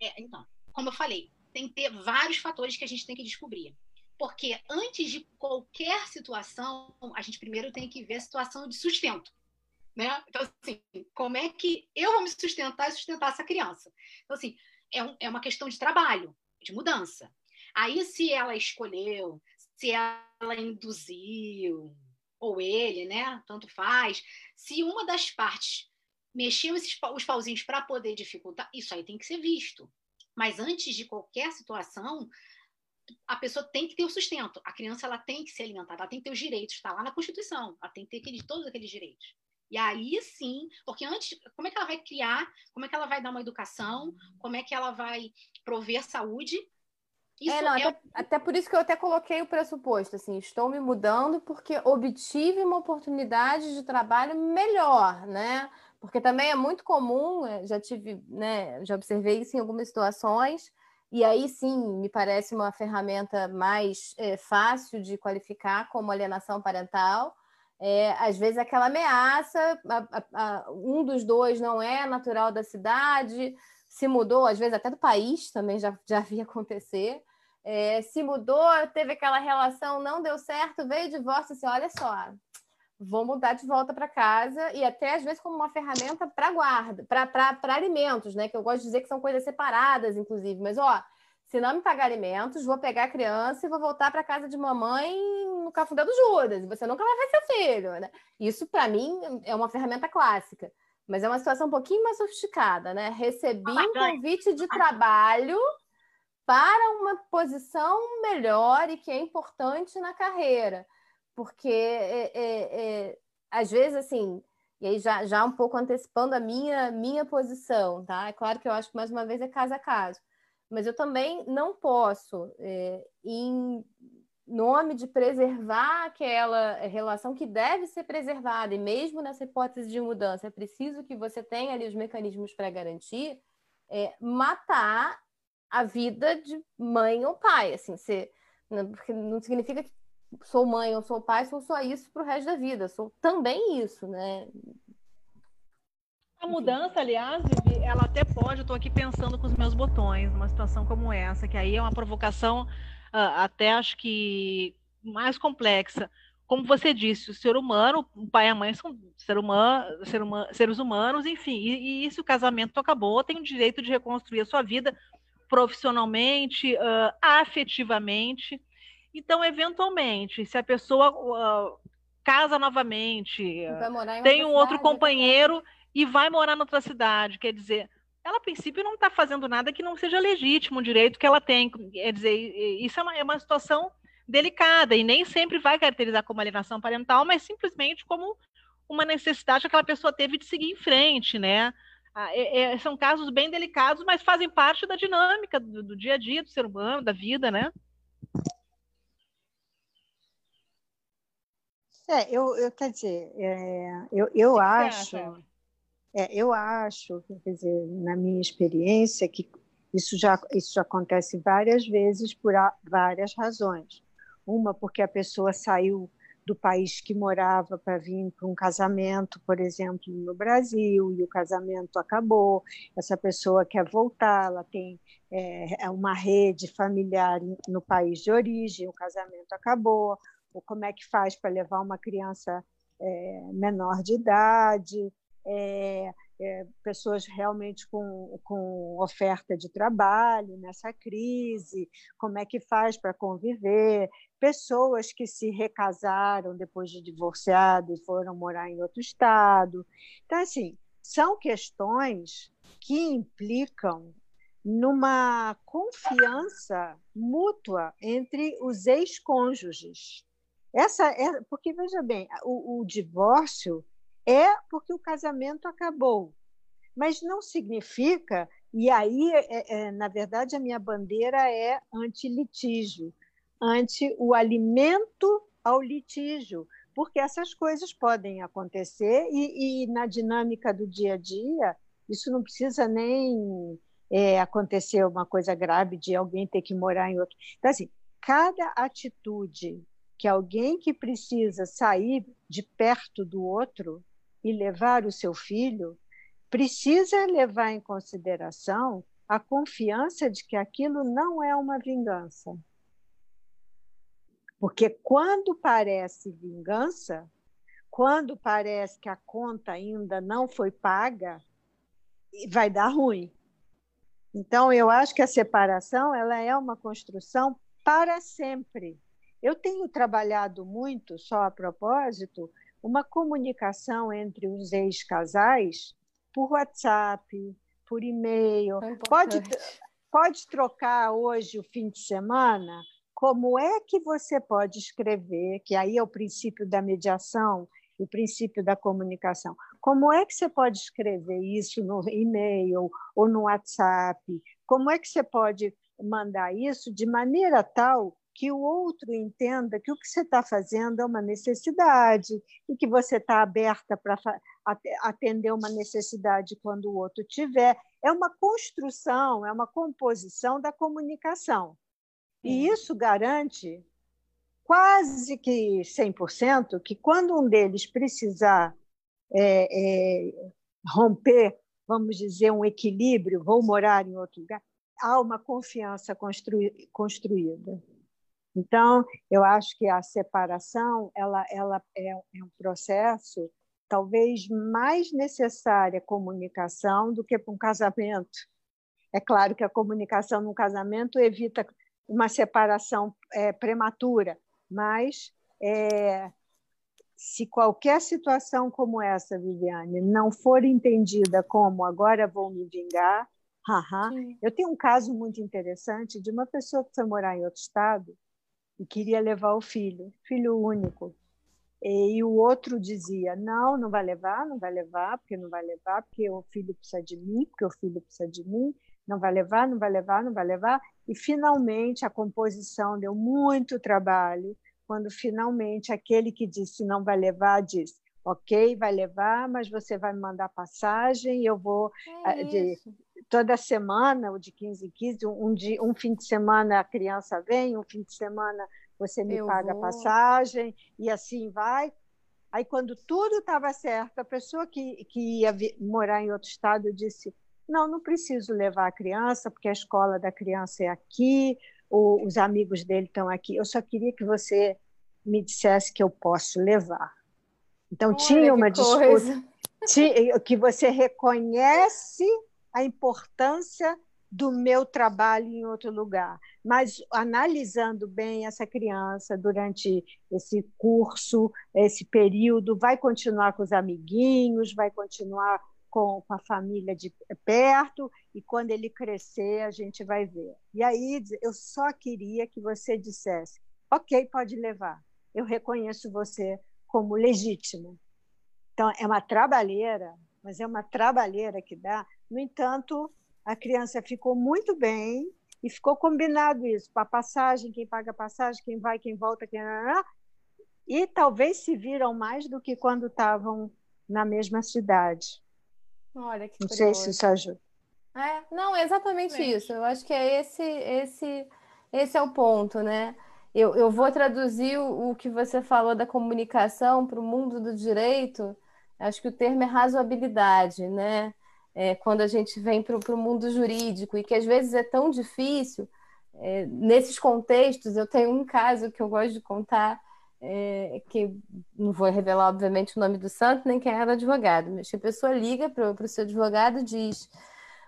É, então, como eu falei, tem que ter vários fatores que a gente tem que descobrir. Porque antes de qualquer situação, a gente primeiro tem que ver a situação de sustento. Né? Então, assim, como é que eu vou me sustentar e sustentar essa criança? Então, assim, é, um, é uma questão de trabalho, de mudança. Aí, se ela escolheu, se ela induziu, ou ele, né? Tanto faz. Se uma das partes mexeu esses, os pauzinhos para poder dificultar, isso aí tem que ser visto. Mas antes de qualquer situação, a pessoa tem que ter o sustento. A criança ela tem que ser alimentada, ela tem que ter os direitos, está lá na Constituição, ela tem que ter todos aqueles direitos. E aí sim, porque antes, como é que ela vai criar, como é que ela vai dar uma educação, como é que ela vai prover saúde? Isso é, não, é... Até, até, por isso que eu até coloquei o pressuposto, assim, estou me mudando porque obtive uma oportunidade de trabalho melhor, né? Porque também é muito comum, eh, já tive, né, já observei isso em algumas situações, e aí sim, me parece uma ferramenta mais é, fácil de qualificar como alienação parental. É, às vezes aquela ameaça, a, a, a, um dos dois não é natural da cidade, se mudou, às vezes até do país também já, já vi acontecer. É, se mudou, teve aquela relação, não deu certo, veio divórcio, assim, olha só, vou mudar de volta para casa e até às vezes como uma ferramenta para guarda, para alimentos, né? Que eu gosto de dizer que são coisas separadas, inclusive. Mas ó, se não me pagar alimentos, vou pegar a criança e vou voltar para casa de mamãe no cafundé do Judas. E você nunca vai ver seu filho, né? Isso para mim é uma ferramenta clássica. Mas é uma situação um pouquinho mais sofisticada, né? Recebi um convite de trabalho para uma posição melhor e que é importante na carreira porque é, é, é, às vezes assim, e aí já, já um pouco antecipando a minha, minha posição, tá? É claro que eu acho que mais uma vez é caso a caso, mas eu também não posso, é, em nome de preservar aquela relação que deve ser preservada, e mesmo nessa hipótese de mudança, é preciso que você tenha ali os mecanismos para garantir, é, matar a vida de mãe ou pai, assim, você, porque não significa que sou mãe ou sou pai, sou só isso para o resto da vida, sou também isso, né? A mudança, aliás, ela até pode, eu estou aqui pensando com os meus botões, numa situação como essa, que aí é uma provocação uh, até acho que mais complexa. Como você disse, o ser humano, o pai e a mãe são ser humano, ser humano, seres humanos, enfim, e, e se o casamento acabou, tem o direito de reconstruir a sua vida profissionalmente, uh, afetivamente, então, eventualmente, se a pessoa uh, casa novamente, tem um outro companheiro e vai morar em outra cidade, quer dizer, ela a princípio não está fazendo nada que não seja legítimo, o direito que ela tem. Quer dizer, isso é uma, é uma situação delicada e nem sempre vai caracterizar como alienação parental, mas simplesmente como uma necessidade que aquela pessoa teve de seguir em frente, né? Ah, é, é, são casos bem delicados, mas fazem parte da dinâmica do, do dia a dia do ser humano, da vida, né? É, eu, eu quer dizer, é, eu, eu acho, é, eu acho, quer dizer, na minha experiência, que isso já, isso acontece várias vezes por várias razões. Uma, porque a pessoa saiu do país que morava para vir para um casamento, por exemplo, no Brasil, e o casamento acabou. Essa pessoa quer voltar, ela tem é, é uma rede familiar no país de origem, o casamento acabou ou como é que faz para levar uma criança é, menor de idade, é, é, pessoas realmente com, com oferta de trabalho nessa crise, como é que faz para conviver, pessoas que se recasaram depois de divorciado e foram morar em outro estado. Então, assim, são questões que implicam numa confiança mútua entre os ex-cônjuges. Essa é porque veja bem, o, o divórcio é porque o casamento acabou, mas não significa. E aí, é, é, na verdade, a minha bandeira é anti-litígio, anti o alimento ao litígio, porque essas coisas podem acontecer e, e na dinâmica do dia a dia isso não precisa nem é, acontecer uma coisa grave de alguém ter que morar em outro. Então, assim, cada atitude que alguém que precisa sair de perto do outro e levar o seu filho precisa levar em consideração a confiança de que aquilo não é uma vingança. Porque quando parece vingança, quando parece que a conta ainda não foi paga, vai dar ruim. Então, eu acho que a separação ela é uma construção para sempre. Eu tenho trabalhado muito, só a propósito, uma comunicação entre os ex-casais por WhatsApp, por e-mail. É pode, pode trocar hoje o fim de semana? Como é que você pode escrever, que aí é o princípio da mediação, o princípio da comunicação. Como é que você pode escrever isso no e-mail ou no WhatsApp? Como é que você pode mandar isso de maneira tal que o outro entenda que o que você está fazendo é uma necessidade e que você está aberta para atender uma necessidade quando o outro tiver. É uma construção, é uma composição da comunicação. E isso garante quase que 100% que quando um deles precisar é, é, romper, vamos dizer, um equilíbrio, vou morar em outro lugar, há uma confiança constru, construída. Então, eu acho que a separação ela, ela é, é um processo talvez mais necessária comunicação do que para um casamento. É claro que a comunicação num casamento evita uma separação é, prematura, mas é, se qualquer situação como essa, Viviane, não for entendida como agora vou me vingar, haha, eu tenho um caso muito interessante de uma pessoa que foi morar em outro estado e queria levar o filho, filho único. E o outro dizia: não, não vai levar, não vai levar, porque não vai levar, porque o filho precisa de mim, porque o filho precisa de mim, não vai levar, não vai levar, não vai levar. E finalmente a composição deu muito trabalho, quando finalmente aquele que disse não vai levar disse: ok, vai levar, mas você vai me mandar passagem, eu vou é de, toda semana, ou de 15 em 15, um, dia, um fim de semana a criança vem, um fim de semana você me eu paga vou. a passagem, e assim vai. Aí, quando tudo estava certo, a pessoa que, que ia morar em outro estado disse: Não, não preciso levar a criança, porque a escola da criança é aqui, o, os amigos dele estão aqui. Eu só queria que você me dissesse que eu posso levar. Então, Olha, tinha uma disputa que você reconhece a importância do meu trabalho em outro lugar, mas analisando bem essa criança durante esse curso, esse período, vai continuar com os amiguinhos, vai continuar com, a família de perto, e quando ele crescer, a gente vai ver. E aí, eu só queria que você dissesse: ok, pode levar, eu reconheço você como legítimo. Então, é uma trabalheira, mas é uma trabalheira que dá. No entanto, a criança ficou muito bem e ficou combinado isso, para passagem, quem paga a passagem, quem vai, quem volta, quem e talvez se viram mais do que quando estavam na mesma cidade. Olha que Não sei se isso ajuda. É, não, é exatamente isso. Eu acho que é esse, esse, esse é o ponto, né? Eu, eu vou traduzir o, o que você falou da comunicação para o mundo do direito. Acho que o termo é razoabilidade, né? É, quando a gente vem para o mundo jurídico e que às vezes é tão difícil. É, nesses contextos, eu tenho um caso que eu gosto de contar é, que não vou revelar, obviamente, o nome do santo nem quem era advogado, mas a pessoa liga para o seu advogado e diz: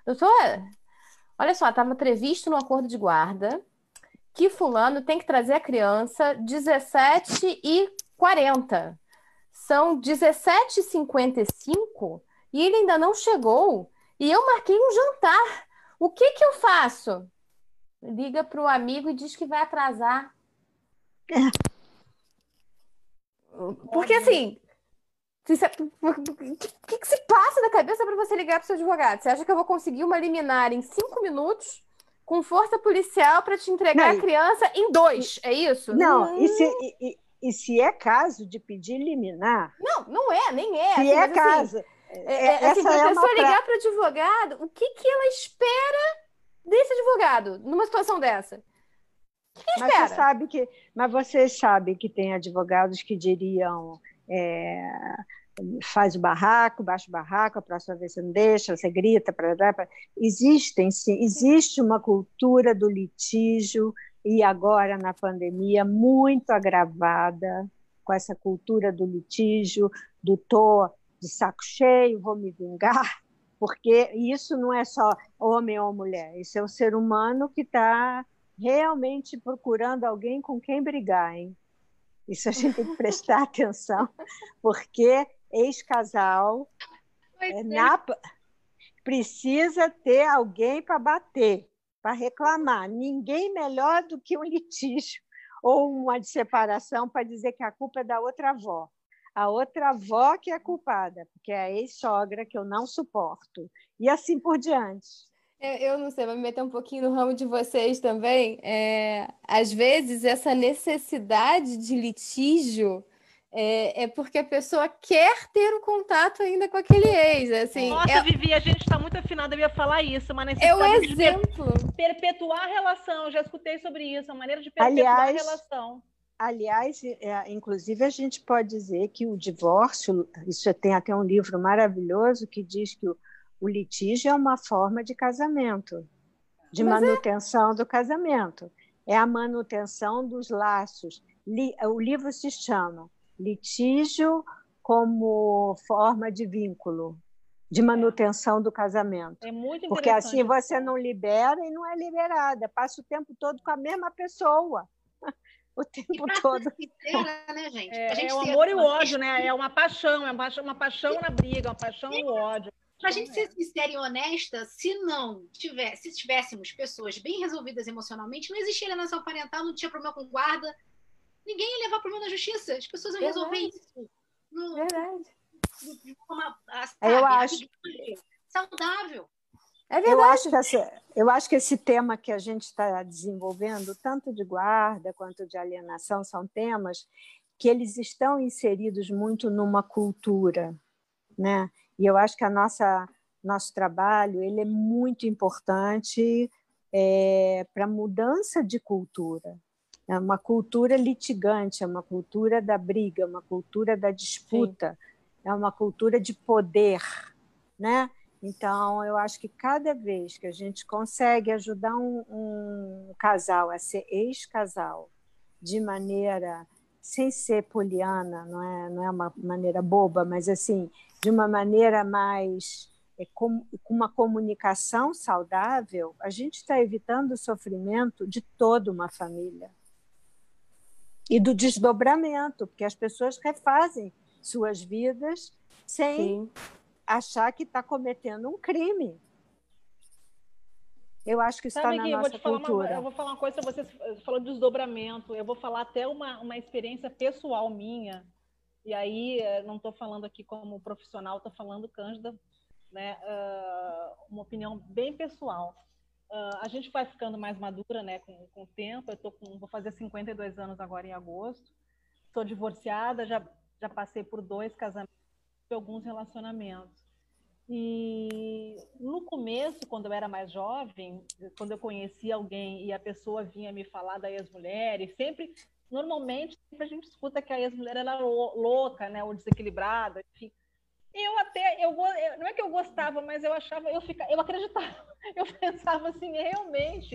Doutor, olha só, estava previsto no acordo de guarda que Fulano tem que trazer a criança 17 e 40. São 17h55 e ele ainda não chegou e eu marquei um jantar. O que, que eu faço? Liga para o amigo e diz que vai atrasar. Porque assim, o que, que, se passa na cabeça para você ligar para o seu advogado? Você acha que eu vou conseguir uma liminar em cinco minutos com força policial para te entregar não, a criança em dois? É isso? Não, hum... e, se, e, e, se é caso de pedir liminar? Não, não é, nem é. Se assim, é assim, caso. Assim, é, é, assim, para a é pessoa ligar para o advogado, o que, que ela espera desse advogado numa situação dessa? mas você sabe que, mas você sabe que tem advogados que diriam é, faz o barraco, baixa o barraco, a próxima vez você não deixa, você grita, para existem sim, existe uma cultura do litígio e agora na pandemia muito agravada com essa cultura do litígio, do tô de saco cheio, vou me vingar, porque isso não é só homem ou mulher, isso é o ser humano que está realmente procurando alguém com quem brigar, hein? Isso a gente tem que prestar atenção, porque ex-casal é, na... precisa ter alguém para bater, para reclamar. Ninguém melhor do que um litígio ou uma de separação para dizer que a culpa é da outra avó. A outra avó que é culpada, porque é a ex-sogra que eu não suporto. E assim por diante. Eu não sei, vou me meter um pouquinho no ramo de vocês também. É, às vezes, essa necessidade de litígio é, é, porque a pessoa quer ter o um contato ainda com aquele ex. Assim, Nossa, é... Vivi, a gente está muito afinada, eu ia falar isso, necessidade é o exemplo. de perpetuar a relação. Eu já escutei sobre isso, uma maneira de perpetuar aliás, a relação. Aliás, é, inclusive, a gente pode dizer que o divórcio, isso tem até um livro maravilhoso que diz que o o litígio é uma forma de casamento, de Mas é manutenção é... do casamento. É a manutenção dos laços. O livro se chama Litígio como forma de vínculo, de manutenção do casamento. É muito Porque assim você não libera e não é liberada, passa o tempo todo com a mesma pessoa. O tempo todo. Né, gente? É, gente é o amor e o ódio, né? É uma paixão, é uma paixão, uma paixão na briga, uma paixão no ódio. Para a gente ser sincera e honesta, se não tivesse, se tivéssemos pessoas bem resolvidas emocionalmente, não existia alienação parental, não tinha problema com guarda, ninguém ia levar problema na justiça. As pessoas iam resolver isso. No, Verdade. De forma, sabe, eu acho saudável. É verdade. Eu acho, que essa, eu acho que esse tema que a gente está desenvolvendo, tanto de guarda quanto de alienação, são temas que eles estão inseridos muito numa cultura, né? E eu acho que a nossa nosso trabalho ele é muito importante é, para a mudança de cultura. É uma cultura litigante, é uma cultura da briga, é uma cultura da disputa, Sim. é uma cultura de poder, né? Então, eu acho que cada vez que a gente consegue ajudar um, um casal a ser ex-casal de maneira sem ser poliana, não é, não é uma maneira boba, mas assim, de uma maneira mais é, com, com uma comunicação saudável, a gente está evitando o sofrimento de toda uma família e do desdobramento, porque as pessoas refazem suas vidas sem Sim. Achar que está cometendo um crime. Eu acho que isso está na nossa eu cultura. Uma, eu vou falar uma coisa, você falou de desdobramento, eu vou falar até uma, uma experiência pessoal minha e aí eh, não estou falando aqui como profissional, estou falando, Cândida, né, uh, uma opinião bem pessoal. Uh, a gente vai ficando mais madura né, com, com o tempo, eu tô com, vou fazer 52 anos agora em agosto, sou divorciada, já, já passei por dois casamentos e alguns relacionamentos. E no começo, quando eu era mais jovem, quando eu conhecia alguém e a pessoa vinha me falar da ex-mulher, e sempre, normalmente, sempre a gente escuta que a ex-mulher era louca, né, ou desequilibrada, enfim. Eu até, eu, não é que eu gostava, mas eu achava, eu ficava, eu acreditava, eu pensava assim, realmente,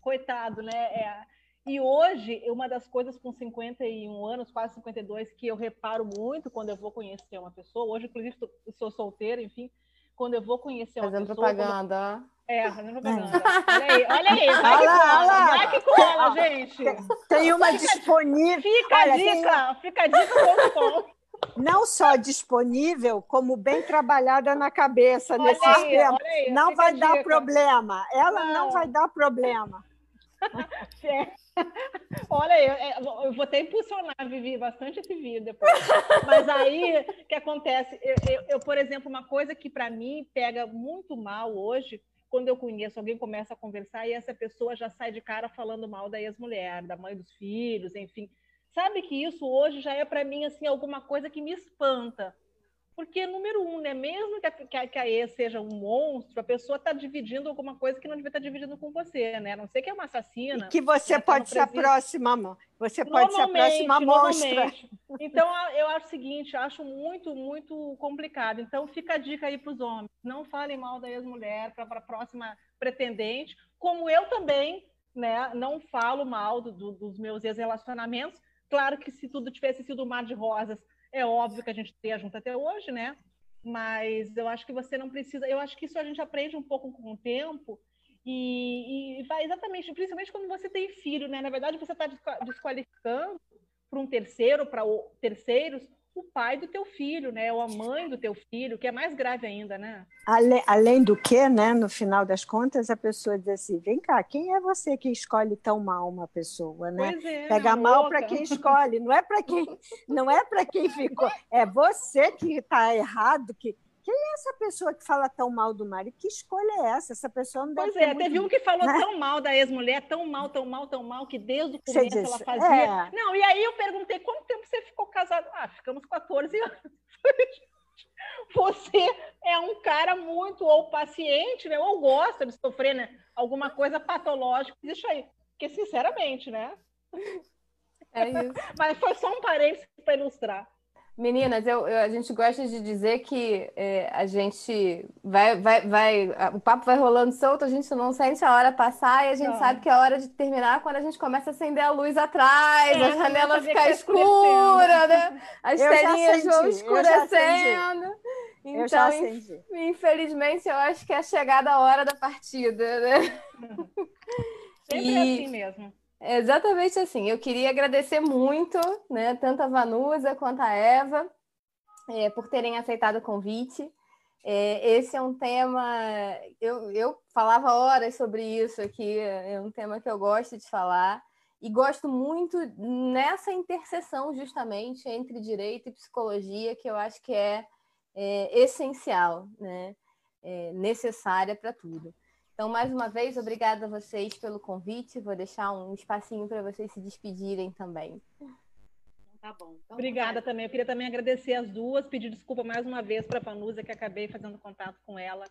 coitado, né? É, e hoje, uma das coisas com 51 anos, quase 52, que eu reparo muito quando eu vou conhecer uma pessoa, hoje, inclusive, sou solteira, enfim, quando eu vou conhecer uma fazendo pessoa... Propaganda. Quando... É, fazendo propaganda. Olha aí, olha aí, vai olha, ela, vai que com ela, gente. Tem uma disponível. Fica olha, a dica, tem... fica a dica não só disponível, como bem trabalhada na cabeça olha nesse aí, tempo. Aí, não vai dar dica. problema. Ela não. não vai dar problema. É. Olha, eu, é, eu, vou até impulsionar, Vivi, bastante esse vídeo depois. Mas aí, o que acontece? Eu, eu, eu, por exemplo, uma coisa que para mim pega muito mal hoje, quando eu conheço alguém, começa a conversar e essa pessoa já sai de cara falando mal da ex-mulher, da mãe dos filhos, enfim. Sabe que isso hoje já é para mim assim alguma coisa que me espanta. Porque, número um, né? mesmo que a, que a, que a ex seja um monstro, a pessoa está dividindo alguma coisa que não devia estar tá dividindo com você, né? A não ser que é uma assassina. E que você né, pode ser a próxima, você pode ser a próxima monstra. Então, eu acho o seguinte, acho muito, muito complicado. Então, fica a dica aí para os homens. Não falem mal da ex-mulher para a próxima pretendente, como eu também né, não falo mal do, do, dos meus ex-relacionamentos. Claro que se tudo tivesse sido um mar de rosas, é óbvio que a gente tenha junto até hoje, né? Mas eu acho que você não precisa. Eu acho que isso a gente aprende um pouco com o tempo e, e vai exatamente, principalmente quando você tem filho, né? Na verdade, você está desqualificando para um terceiro, para terceiros, o pai do teu filho, né? Ou a mãe do teu filho, que é mais grave ainda, né? Além, além do que, né? No final das contas, a pessoa diz assim: vem cá, quem é você que escolhe tão mal uma pessoa, né? É, Pega mal para quem escolhe, não é para quem, não é para quem ficou, é você que está errado, que quem é essa pessoa que fala tão mal do marido? Que escolha é essa? Essa pessoa não deve Pois é, teve um que falou né? tão mal da ex-mulher, tão mal, tão mal, tão mal, que desde o começo disse, ela fazia. É... Não, e aí eu perguntei, quanto tempo você ficou casado? Ah, ficamos 14 anos. Você é um cara muito ou paciente, né? Ou gosta de sofrer, né? Alguma coisa patológica, deixa aí. Porque, sinceramente, né? É isso. Mas foi só um parênteses para ilustrar. Meninas, eu, eu, a gente gosta de dizer que é, a gente vai, vai, vai, o papo vai rolando solto, a gente não sente a hora passar e a gente não. sabe que é hora de terminar quando a gente começa a acender a luz atrás, é, a janela ficar escura, né? As telinhas vão escurecendo. Então, infelizmente, eu acho que é chegada a hora da partida, né? Sempre e... assim mesmo. Exatamente assim. Eu queria agradecer muito, né, tanto a Vanusa quanto a Eva, é, por terem aceitado o convite. É, esse é um tema, eu, eu falava horas sobre isso aqui, é um tema que eu gosto de falar e gosto muito nessa interseção justamente entre direito e psicologia, que eu acho que é, é essencial, né? É necessária para tudo. Então, mais uma vez, obrigada a vocês pelo convite. Vou deixar um espacinho para vocês se despedirem também. Tá bom. Então, Obrigada vai. também. Eu queria também agradecer as duas, pedir desculpa mais uma vez para a Vanusa, que acabei fazendo contato com ela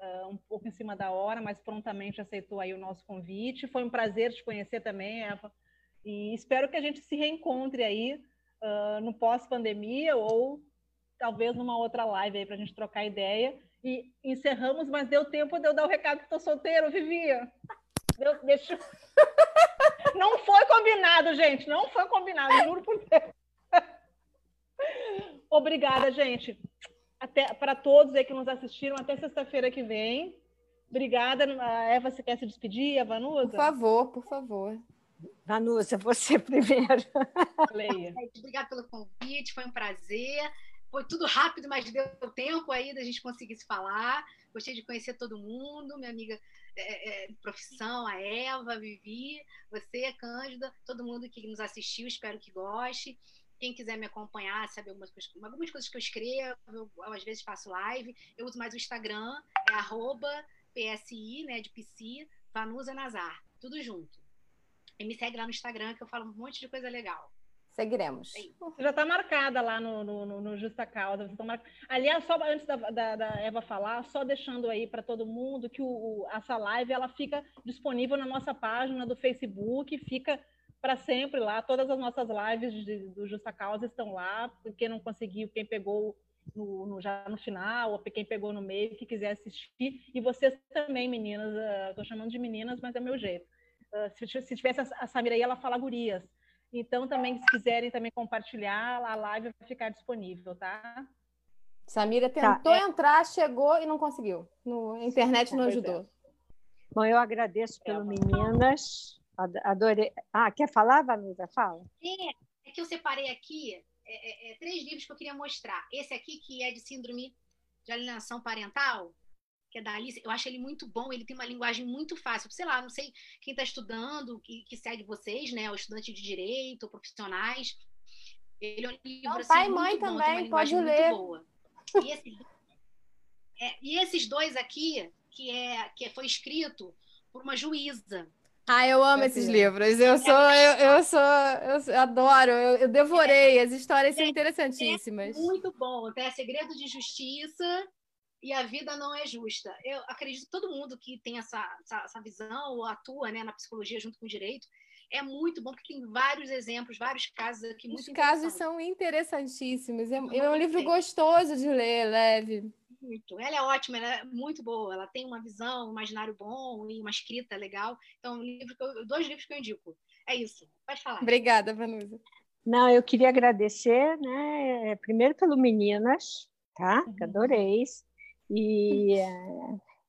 uh, um pouco em cima da hora, mas prontamente aceitou aí o nosso convite. Foi um prazer te conhecer também, Eva. E espero que a gente se reencontre aí uh, no pós-pandemia ou talvez numa outra live aí para a gente trocar ideia e encerramos, mas deu tempo de eu dar o recado que estou solteiro, Vivia. Deu, deixa... Não foi combinado, gente. Não foi combinado, juro por Deus. Obrigada, gente. Até para todos aí que nos assistiram. Até sexta-feira que vem. Obrigada. A Eva, você quer se despedir, a Vanusa? Por favor, por favor. Vanusa, você primeiro. Leia. Obrigada pelo convite, foi um prazer. Foi tudo rápido, mas deu tempo aí da gente conseguir se falar. Gostei de conhecer todo mundo, minha amiga é, é, profissão, a Eva, a Vivi, você, Cândida, todo mundo que nos assistiu, espero que goste. Quem quiser me acompanhar, saber algumas coisas, algumas coisas que eu escrevo, eu, às vezes faço live. Eu uso mais o Instagram, é arroba PSI, né, de PC, Vanusa Nazar. Tudo junto. E me segue lá no Instagram que eu falo um monte de coisa legal. Seguiremos. Você já está marcada lá no, no, no Justa Causa. Mar... Aliás, só antes da, da, da, Eva falar, só deixando aí para todo mundo que o, essa live ela fica disponível na nossa página do Facebook, fica para sempre lá. Todas as nossas lives de, do Justa Causa estão lá. Quem não conseguiu, quem pegou no, no, já no final, ou quem pegou no meio, que quiser assistir. E vocês também, meninas. Estou uh, chamando de meninas, mas é meu jeito. Uh, se, se tivesse a, a Samira aí, ela fala gurias. Então, também, se quiserem também compartilhar, a live vai ficar disponível, tá? Samira tá, tentou tá, é... entrar, chegou e não conseguiu. No, a internet não ajudou. É. Bom, eu agradeço pelo é, meninas. Adorei. Ah, quer falar, Vanusa? Fala. É, é que eu separei aqui é, é, é, três livros que eu queria mostrar. Esse aqui, que é de síndrome de alienação parental, que é da Alice, eu acho ele muito bom, ele tem uma linguagem muito fácil. Sei lá, não sei quem está estudando, que, que segue vocês, né? O estudante de direito, profissionais. Ele é um livro não, assim, pai e mãe bom, também, pode ler. E, esse, é, e, esses dois aqui, que, é, que foi escrito por uma juíza. Ah, eu amo esses livros. Eu sou, eu, eu sou, eu adoro, eu, eu devorei. As histórias são interessantíssimas. É muito bom. Tem Segredo de Justiça e a vida não é justa. Eu acredito que todo mundo que tem essa, essa, essa, visão ou atua né, na psicologia junto com o direito é muito bom, porque tem vários exemplos, vários casos aqui muito Os casos são interessantíssimos. É, é um livro gostoso de ler, leve. Muito. Ela é ótima, ela é muito boa. Ela tem uma visão, um imaginário bom e uma escrita legal. Então, um livro eu, dois livros que eu indico. É isso. Pode falar. Obrigada, Vanusa. Não, eu queria agradecer, né? Primeiro pelo Meninas, tá? Que uhum. adorei. E,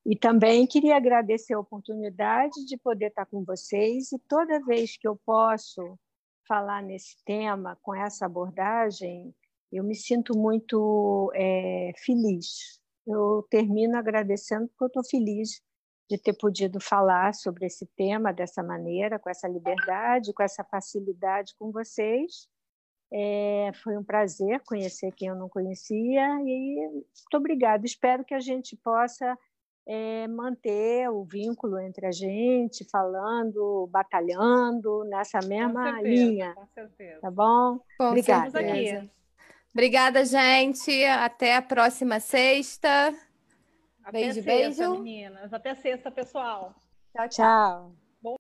e também queria agradecer a oportunidade de poder estar com vocês. E toda vez que eu posso falar nesse tema, com essa abordagem, eu me sinto muito é, feliz. Eu termino agradecendo porque eu estou feliz de ter podido falar sobre esse tema dessa maneira, com essa liberdade, com essa facilidade com vocês. É, foi um prazer conhecer quem eu não conhecia e muito obrigada. Espero que a gente possa é, manter o vínculo entre a gente, falando, batalhando nessa mesma certeza, linha. Com certeza. Tá bom? bom obrigada. Aqui. Obrigada, gente. Até a próxima sexta. Até beijo, sexta, beijo. meninas. Até sexta, pessoal. Tchau, tchau.